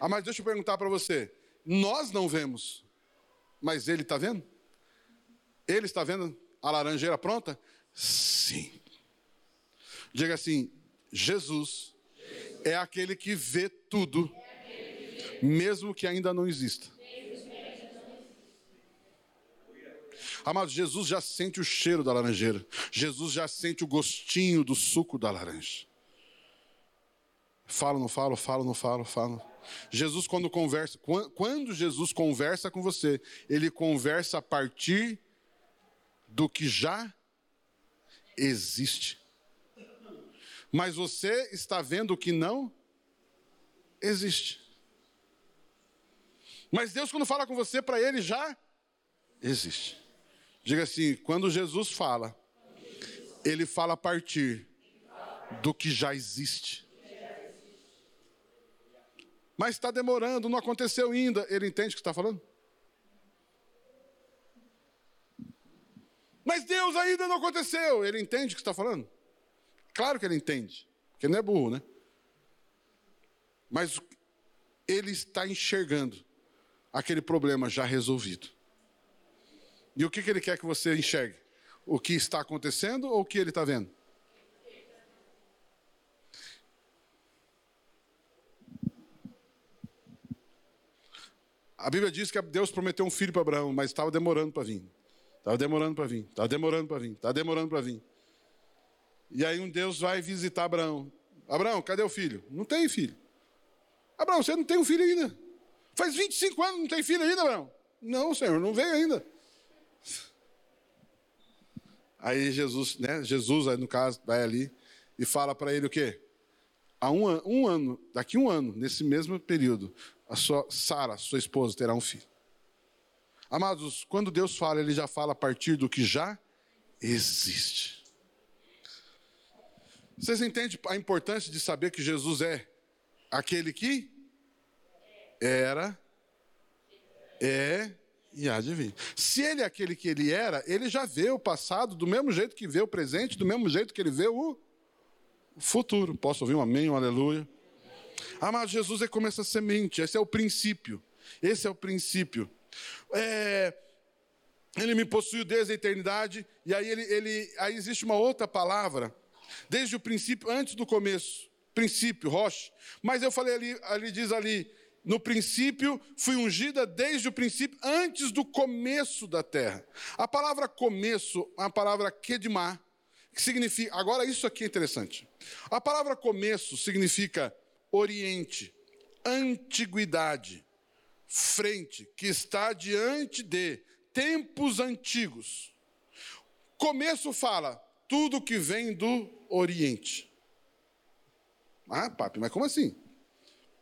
Ah, mas deixa eu perguntar para você: nós não vemos, mas ele está vendo? Ele está vendo a laranjeira pronta? Sim. Diga assim: Jesus é aquele que vê tudo, mesmo que ainda não exista. Amado, Jesus já sente o cheiro da laranjeira. Jesus já sente o gostinho do suco da laranja. Falo, não falo, falo, não falo, falo. Jesus, quando conversa, quando Jesus conversa com você, ele conversa a partir do que já existe. Mas você está vendo o que não existe. Mas Deus, quando fala com você, para ele já existe. Diga assim: quando Jesus fala, ele fala a partir do que já existe. Mas está demorando, não aconteceu ainda. Ele entende o que está falando? Mas Deus ainda não aconteceu. Ele entende o que está falando? Claro que ele entende, porque ele não é burro, né? Mas ele está enxergando aquele problema já resolvido. E o que, que ele quer que você enxergue? O que está acontecendo ou o que ele está vendo? A Bíblia diz que Deus prometeu um filho para Abraão, mas estava demorando para vir. Estava demorando para vir, estava demorando para vir, estava demorando para vir. E aí um Deus vai visitar Abraão. Abraão, cadê o filho? Não tem filho. Abraão, você não tem um filho ainda. Faz 25 anos não tem filho ainda, Abraão. Não, Senhor, não veio ainda. Aí Jesus, né? Jesus, aí no caso, vai ali e fala para ele o quê? Há um, um ano, daqui um ano, nesse mesmo período, a sua Sara, sua esposa, terá um filho. Amados, quando Deus fala, Ele já fala a partir do que já existe. Vocês entendem a importância de saber que Jesus é aquele que era, é e há de vir. Se ele é aquele que ele era, ele já vê o passado do mesmo jeito que vê o presente, do mesmo jeito que ele vê o futuro. Posso ouvir um amém, um aleluia? Mas Jesus é como essa semente, esse é o princípio. Esse é o princípio. É, ele me possuiu desde a eternidade, e aí, ele, ele, aí existe uma outra palavra, desde o princípio, antes do começo. Princípio, rocha. Mas eu falei ali, ali diz ali, no princípio, fui ungida desde o princípio, antes do começo da terra. A palavra começo é uma palavra kedmar, que significa. Agora, isso aqui é interessante. A palavra começo significa oriente, antiguidade, frente, que está diante de tempos antigos. Começo fala tudo que vem do Oriente. Ah, papi, mas como assim?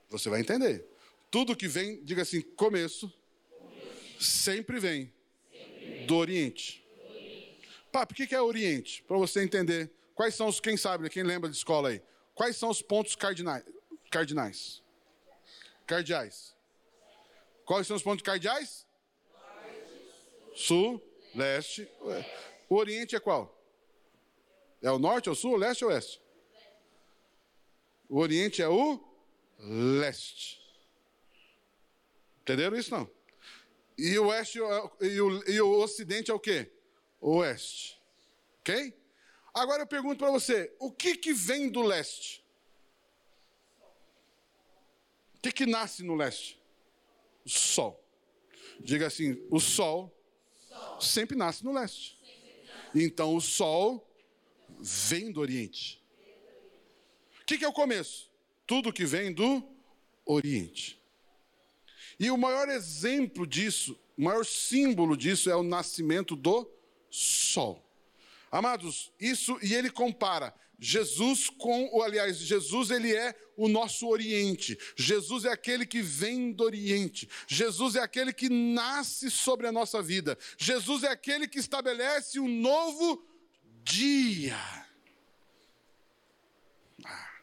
Você vai entender. Tudo que vem, diga assim, começo, sempre vem do Oriente. Papi, o que é Oriente? Para você entender. Quais são os, quem sabe, quem lembra de escola aí? Quais são os pontos cardinais? Cardinais. Cardeais. Quais são os pontos cardeais? Sul, leste. O Oriente é qual? É o norte, é o sul, o leste ou oeste? O Oriente é o leste. Entenderam isso não? E o oeste e o, e o ocidente é o quê? O oeste. Ok? Agora eu pergunto para você: o que, que vem do leste? O que, que nasce no leste? O sol. Diga assim: o sol, sol. sempre nasce no leste. Então o sol vem do oriente. O que, que é o começo? Tudo que vem do oriente. E o maior exemplo disso, o maior símbolo disso é o nascimento do sol. Amados, isso, e ele compara Jesus com, aliás, Jesus ele é o nosso Oriente. Jesus é aquele que vem do Oriente. Jesus é aquele que nasce sobre a nossa vida. Jesus é aquele que estabelece um novo dia. Ah.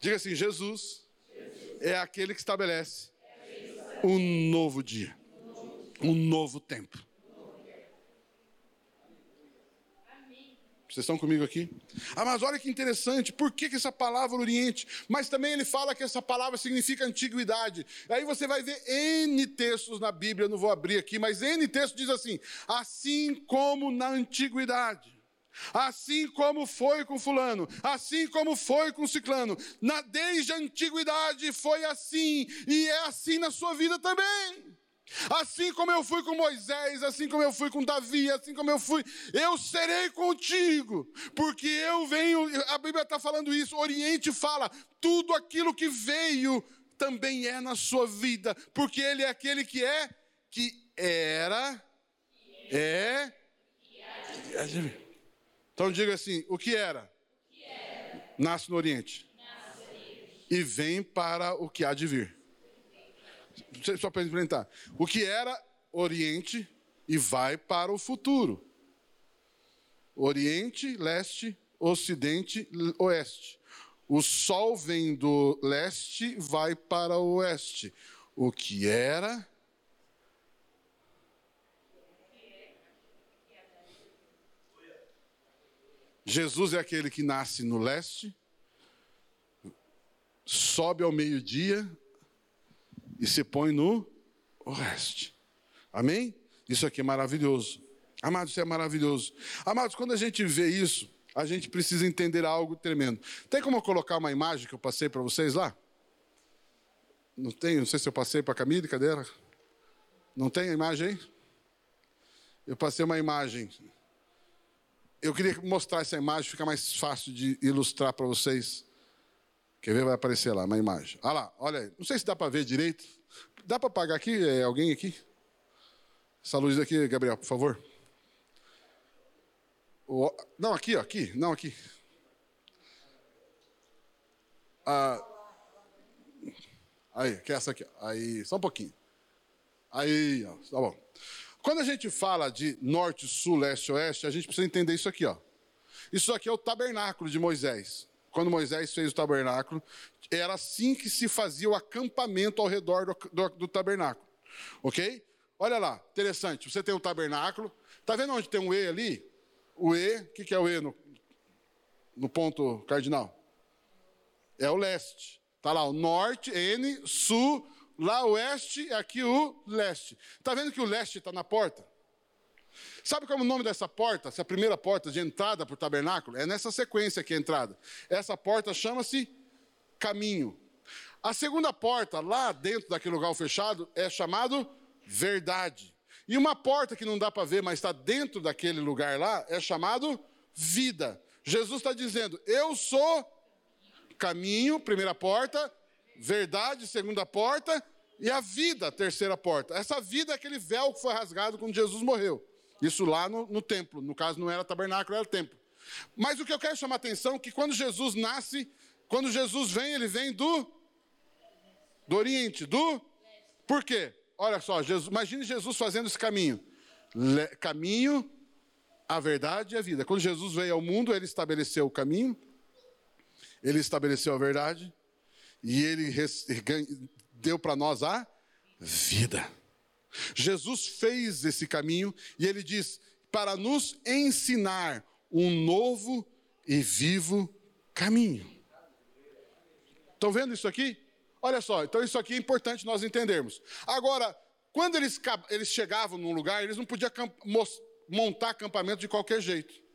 Diga assim: Jesus, Jesus é aquele que estabelece um novo dia, um novo tempo. Vocês estão comigo aqui? Ah, mas olha que interessante, por que, que essa palavra Oriente? Mas também ele fala que essa palavra significa antiguidade. Aí você vai ver N textos na Bíblia, não vou abrir aqui, mas N textos diz assim: assim como na antiguidade. Assim como foi com Fulano, assim como foi com Ciclano, na, desde a antiguidade foi assim, e é assim na sua vida também. Assim como eu fui com Moisés, assim como eu fui com Davi, assim como eu fui, eu serei contigo, porque eu venho, a Bíblia está falando isso, Oriente fala, tudo aquilo que veio também é na sua vida, porque Ele é aquele que é, que era, é, então diga assim: o que era? Nasce no Oriente. E vem para o que há de vir. Só para experimentar. O que era Oriente e vai para o futuro. Oriente, leste, ocidente, oeste. O sol vem do leste, vai para o oeste. O que era Jesus é aquele que nasce no leste, sobe ao meio-dia e se põe no oeste. Amém? Isso aqui é maravilhoso. Amados, isso é maravilhoso. Amados, quando a gente vê isso, a gente precisa entender algo tremendo. Tem como eu colocar uma imagem que eu passei para vocês lá? Não tem? Não sei se eu passei para a Camille, cadê ela? Não tem a imagem aí? Eu passei uma imagem. Eu queria mostrar essa imagem, fica mais fácil de ilustrar para vocês. Quer ver? Vai aparecer lá uma imagem. Olha lá, olha aí. Não sei se dá para ver direito. Dá para apagar aqui? É, alguém aqui? Essa luz aqui, Gabriel, por favor. O, não, aqui, ó, aqui, não, aqui. Ah, aí, que é essa aqui. Aí, só um pouquinho. Aí, ó, tá bom. Quando a gente fala de norte, sul, leste, oeste, a gente precisa entender isso aqui, ó. Isso aqui é o tabernáculo de Moisés. Quando Moisés fez o tabernáculo, era assim que se fazia o acampamento ao redor do, do, do tabernáculo. Ok? Olha lá, interessante. Você tem o tabernáculo. Tá vendo onde tem um E ali? O E, o que, que é o E no, no ponto cardinal? É o leste. Está lá o norte, N, sul, lá o oeste, aqui o leste. Está vendo que o leste está na porta? Sabe como é o nome dessa porta, essa primeira porta de entrada para o tabernáculo? É nessa sequência aqui a entrada. Essa porta chama-se caminho. A segunda porta, lá dentro daquele lugar fechado, é chamado verdade. E uma porta que não dá para ver, mas está dentro daquele lugar lá, é chamado vida. Jesus está dizendo: Eu sou caminho, primeira porta, verdade, segunda porta, e a vida, terceira porta. Essa vida é aquele véu que foi rasgado quando Jesus morreu. Isso lá no, no templo. No caso, não era tabernáculo, era templo. Mas o que eu quero chamar a atenção é que quando Jesus nasce, quando Jesus vem, ele vem do, do Oriente, do. Por quê? olha só, Jesus, imagine Jesus fazendo esse caminho. Le, caminho, a verdade e a vida. Quando Jesus veio ao mundo, ele estabeleceu o caminho, ele estabeleceu a verdade e ele deu para nós a vida. Jesus fez esse caminho e ele diz para nos ensinar um novo e vivo caminho. Estão vendo isso aqui? Olha só, então isso aqui é importante nós entendermos. Agora, quando eles, eles chegavam num lugar, eles não podiam montar acampamento de qualquer jeito.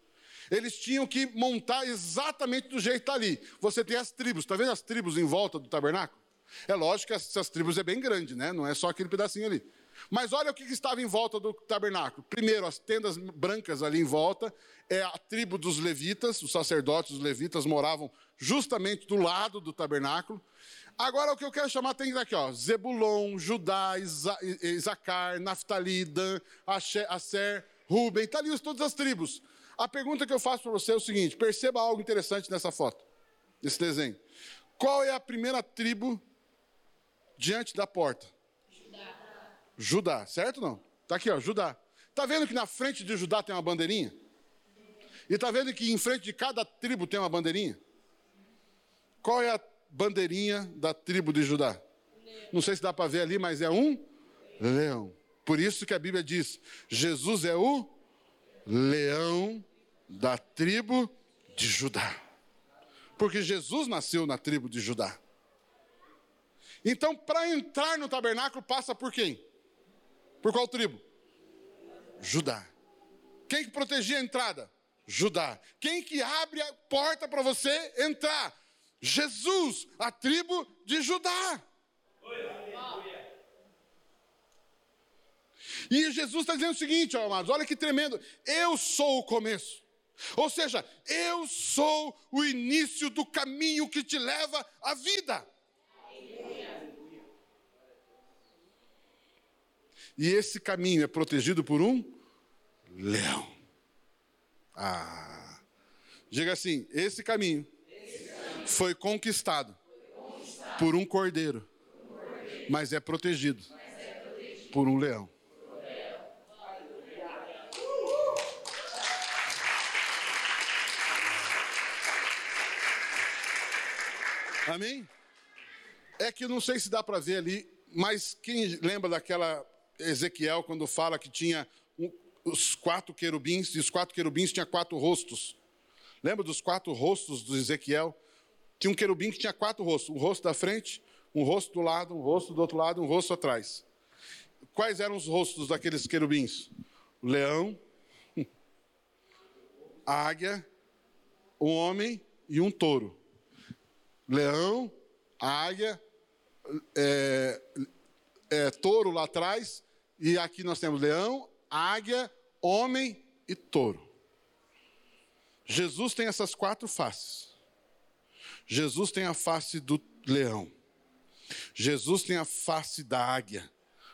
Eles tinham que montar exatamente do jeito que está ali. Você tem as tribos, está vendo as tribos em volta do tabernáculo? É lógico que essas tribos é bem grande, né? Não é só aquele pedacinho ali. Mas olha o que estava em volta do tabernáculo. Primeiro, as tendas brancas ali em volta, é a tribo dos levitas, os sacerdotes, os levitas moravam justamente do lado do tabernáculo. Agora o que eu quero chamar tem aqui, ó. Zebulon, Judá, Isa, Isacar, Naftali, Dan, Asher, Ruben, está ali todas as tribos. A pergunta que eu faço para você é o seguinte: perceba algo interessante nessa foto, nesse desenho. Qual é a primeira tribo diante da porta? Judá. Judá, certo ou não? Está aqui, ó, Judá. Está vendo que na frente de Judá tem uma bandeirinha? E está vendo que em frente de cada tribo tem uma bandeirinha? Qual é a bandeirinha da tribo de Judá. Não sei se dá para ver ali, mas é um leão. Por isso que a Bíblia diz: Jesus é o leão da tribo de Judá. Porque Jesus nasceu na tribo de Judá. Então, para entrar no tabernáculo, passa por quem? Por qual tribo? Judá. Quem que protegia a entrada? Judá. Quem que abre a porta para você entrar? Jesus, a tribo de Judá. E Jesus está dizendo o seguinte, ó, amados, olha que tremendo. Eu sou o começo. Ou seja, eu sou o início do caminho que te leva à vida. E esse caminho é protegido por um leão. Ah. Diga assim: esse caminho foi conquistado por um cordeiro, mas é protegido por um leão. Amém? É que não sei se dá para ver ali, mas quem lembra daquela Ezequiel quando fala que tinha um, os quatro querubins, e os quatro querubins tinham quatro rostos. Lembra dos quatro rostos do Ezequiel? Tinha um querubim que tinha quatro rostos: um rosto da frente, um rosto do lado, um rosto do outro lado, um rosto atrás. quais eram os rostos daqueles querubins? O leão, a águia, o homem e um touro. Leão, águia, é, é, touro lá atrás, e aqui nós temos leão, águia, homem e touro. Jesus tem essas quatro faces. Jesus tem a face do leão. Jesus tem a face da águia,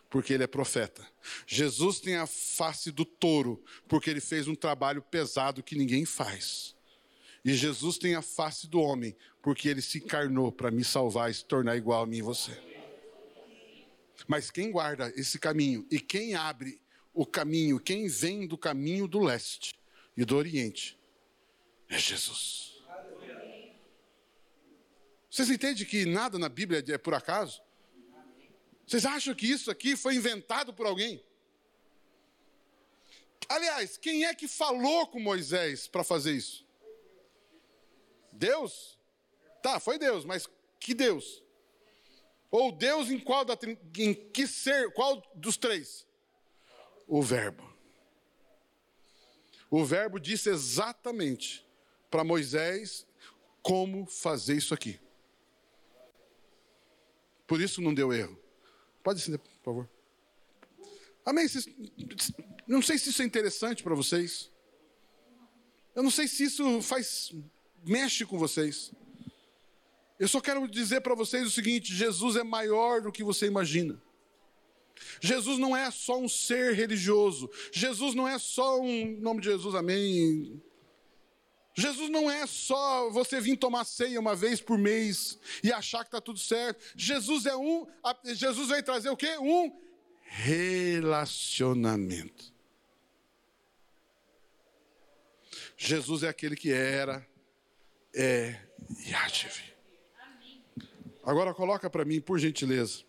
porque ele é profeta. Jesus tem a face do touro, porque ele fez um trabalho pesado que ninguém faz. E Jesus tem a face do homem, porque ele se encarnou para me salvar e se tornar igual a mim e você. Mas quem guarda esse caminho e quem abre o caminho, quem vem do caminho do leste e do oriente, é Jesus. Vocês entendem que nada na Bíblia é por acaso? Vocês acham que isso aqui foi inventado por alguém? Aliás, quem é que falou com Moisés para fazer isso? Deus? Tá, foi Deus, mas que Deus? Ou Deus em qual da em que ser, qual dos três? O verbo. O verbo disse exatamente para Moisés como fazer isso aqui. Por isso não deu erro. Pode acender, por favor. Amém? Não sei se isso é interessante para vocês. Eu não sei se isso faz mexe com vocês. Eu só quero dizer para vocês o seguinte: Jesus é maior do que você imagina. Jesus não é só um ser religioso. Jesus não é só um nome de Jesus, amém. Jesus não é só você vir tomar ceia uma vez por mês e achar que está tudo certo. Jesus é um, Jesus vai trazer o quê? Um relacionamento. Jesus é aquele que era, é vir. Agora coloca para mim, por gentileza.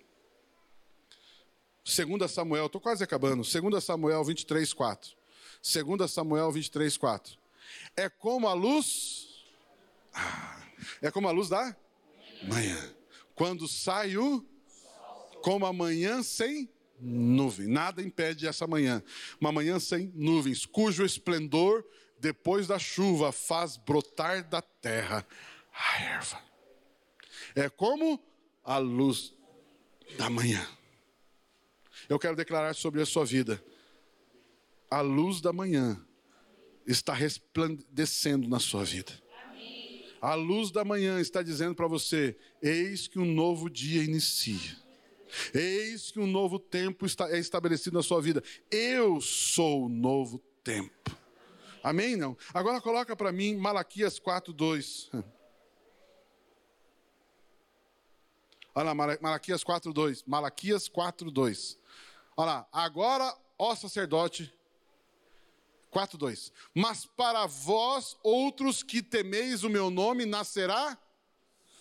2 Samuel, estou quase acabando. 2 Samuel 23, 4. 2 Samuel 23, 4. É como a luz. Ah, é como a luz da manhã. Quando sai o. Como a manhã sem nuvem. Nada impede essa manhã. Uma manhã sem nuvens, cujo esplendor, depois da chuva, faz brotar da terra a erva. É como a luz da manhã. Eu quero declarar sobre a sua vida. A luz da manhã está resplandecendo na sua vida. A luz da manhã está dizendo para você: eis que um novo dia inicia. Eis que um novo tempo está, é estabelecido na sua vida. Eu sou o novo tempo. Amém? Não? Agora coloca para mim Malaquias 4, 2. Olha lá, Malaquias 4, 2. Malaquias 4, 2. Olha lá. Agora, ó sacerdote, 4:2. Mas para vós outros que temeis o meu nome nascerá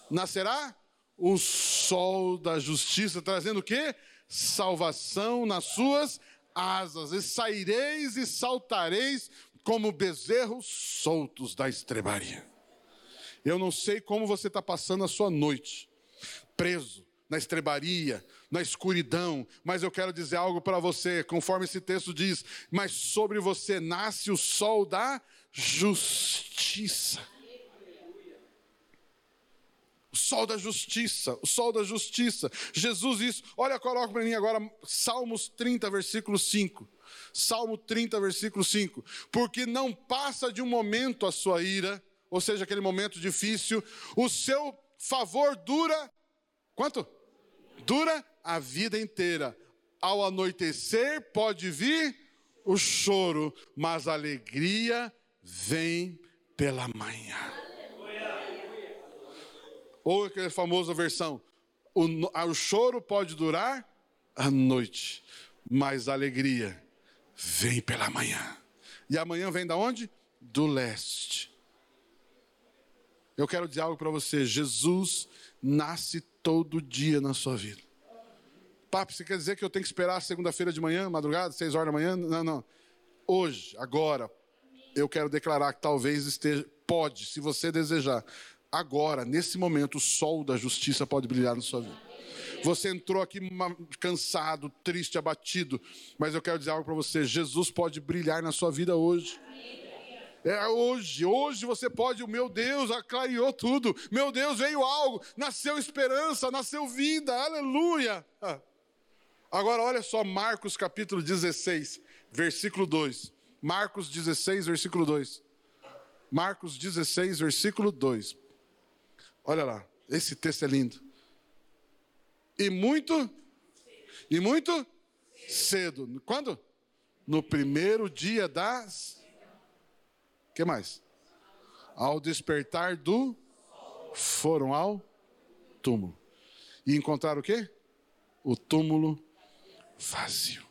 nascerá o sol da justiça, trazendo o quê? Salvação nas suas asas. E saireis e saltareis como bezerros soltos da estrebaria. Eu não sei como você está passando a sua noite, preso na estrebaria, na escuridão, mas eu quero dizer algo para você, conforme esse texto diz: Mas sobre você nasce o sol da justiça. O sol da justiça, o sol da justiça. Jesus, isso. Olha, coloca para mim agora Salmos 30, versículo 5. Salmo 30, versículo 5. Porque não passa de um momento a sua ira, ou seja, aquele momento difícil, o seu favor dura. Quanto? Dura a vida inteira. Ao anoitecer pode vir o choro, mas a alegria vem pela manhã. Ou aquela famosa versão: o, o choro pode durar a noite, mas a alegria vem pela manhã. E amanhã vem da onde? Do leste. Eu quero dizer algo para você: Jesus nasce todo dia na sua vida. Papo, você quer dizer que eu tenho que esperar segunda-feira de manhã, madrugada, seis horas da manhã? Não, não. Hoje, agora, eu quero declarar que talvez esteja, pode, se você desejar, agora, nesse momento, o sol da justiça pode brilhar na sua vida. Você entrou aqui cansado, triste, abatido, mas eu quero dizer algo para você: Jesus pode brilhar na sua vida hoje. É hoje, hoje você pode, meu Deus aclariou tudo. Meu Deus, veio algo, nasceu esperança, nasceu vida. Aleluia. Agora olha só Marcos capítulo 16, versículo 2. Marcos 16, versículo 2. Marcos 16, versículo 2. Olha lá, esse texto é lindo. E muito, e muito cedo. Quando? No primeiro dia das. Que mais? Ao despertar do. Foram ao túmulo. E encontraram o quê? O túmulo vazio.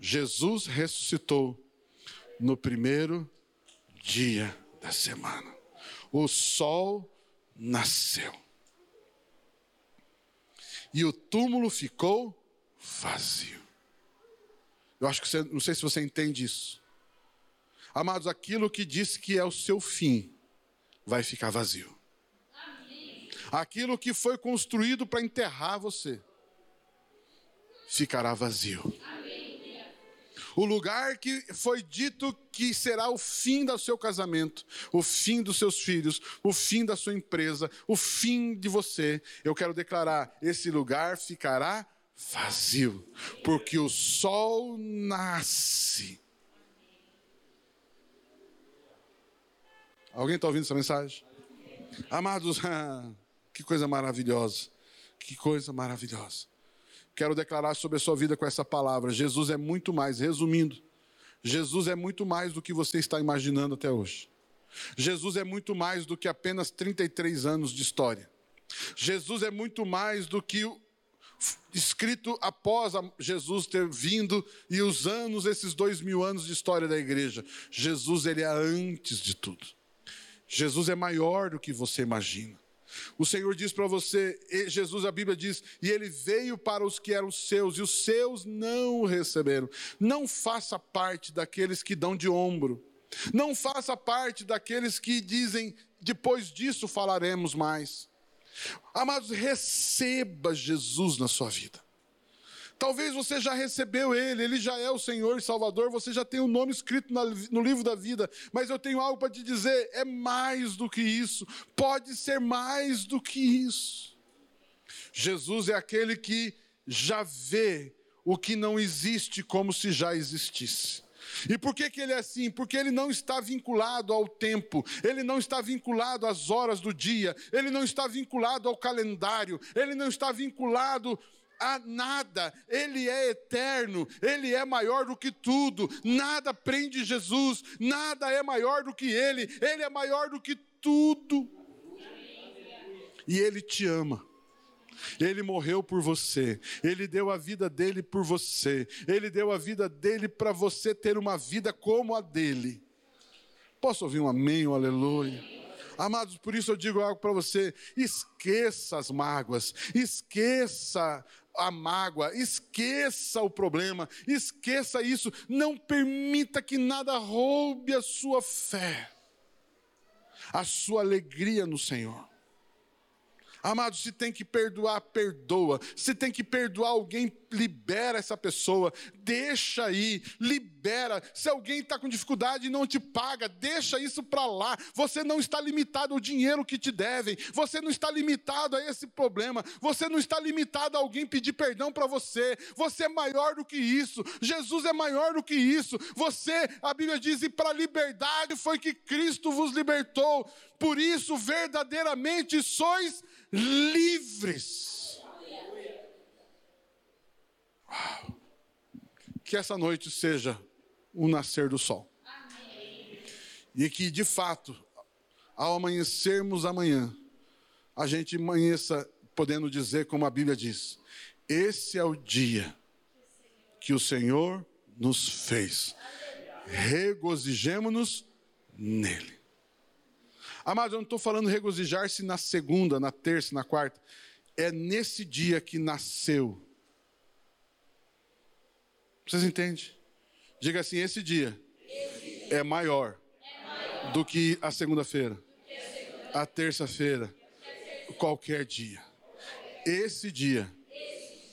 Jesus ressuscitou no primeiro dia da semana. O sol nasceu. E o túmulo ficou vazio. Eu acho que você, não sei se você entende isso. Amados, aquilo que disse que é o seu fim vai ficar vazio. Aquilo que foi construído para enterrar você ficará vazio. O lugar que foi dito que será o fim do seu casamento, o fim dos seus filhos, o fim da sua empresa, o fim de você. Eu quero declarar: esse lugar ficará vazio, porque o sol nasce. Alguém está ouvindo essa mensagem? Amados, que coisa maravilhosa, que coisa maravilhosa. Quero declarar sobre a sua vida com essa palavra. Jesus é muito mais, resumindo, Jesus é muito mais do que você está imaginando até hoje. Jesus é muito mais do que apenas 33 anos de história. Jesus é muito mais do que escrito após Jesus ter vindo e os anos, esses dois mil anos de história da igreja. Jesus, ele é antes de tudo. Jesus é maior do que você imagina. O Senhor diz para você, Jesus, a Bíblia diz, e ele veio para os que eram seus, e os seus não o receberam. Não faça parte daqueles que dão de ombro. Não faça parte daqueles que dizem, depois disso falaremos mais. Amados, receba Jesus na sua vida. Talvez você já recebeu Ele, Ele já é o Senhor e Salvador, você já tem o nome escrito no livro da vida, mas eu tenho algo para te dizer: é mais do que isso, pode ser mais do que isso. Jesus é aquele que já vê o que não existe como se já existisse. E por que, que ele é assim? Porque ele não está vinculado ao tempo, ele não está vinculado às horas do dia, ele não está vinculado ao calendário, ele não está vinculado a nada, Ele é eterno, Ele é maior do que tudo, nada prende Jesus, nada é maior do que Ele, Ele é maior do que tudo. E Ele te ama. Ele morreu por você, Ele deu a vida dele por você, Ele deu a vida dele para você ter uma vida como a dele. Posso ouvir um amém, um aleluia? Amados, por isso eu digo algo para você: esqueça as mágoas, esqueça a mágoa, esqueça o problema, esqueça isso, não permita que nada roube a sua fé, a sua alegria no Senhor. Amado, se tem que perdoar, perdoa. Se tem que perdoar alguém, libera essa pessoa. Deixa aí, libera. Se alguém está com dificuldade e não te paga, deixa isso para lá. Você não está limitado ao dinheiro que te devem. Você não está limitado a esse problema. Você não está limitado a alguém pedir perdão para você. Você é maior do que isso. Jesus é maior do que isso. Você, a Bíblia diz, e para a liberdade foi que Cristo vos libertou. Por isso, verdadeiramente sois livres. Que essa noite seja o nascer do sol. E que, de fato, ao amanhecermos amanhã, a gente amanheça podendo dizer, como a Bíblia diz: esse é o dia que o Senhor nos fez. Regozijemo-nos nele. Amado, eu não estou falando regozijar-se na segunda, na terça, na quarta. É nesse dia que nasceu. Vocês entendem? Diga assim: esse dia, esse dia é, maior é maior do que a segunda-feira, a terça-feira, qualquer dia. Esse dia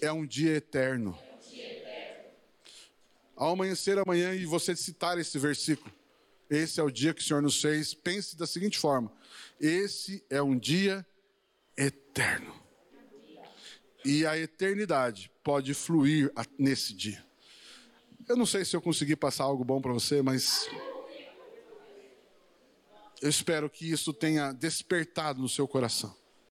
é um dia eterno. Ao amanhecer amanhã e você citar esse versículo, esse é o dia que o Senhor nos fez, pense da seguinte forma: esse é um dia eterno. E a eternidade pode fluir nesse dia. Eu não sei se eu consegui passar algo bom para você, mas eu espero que isso tenha despertado no seu coração.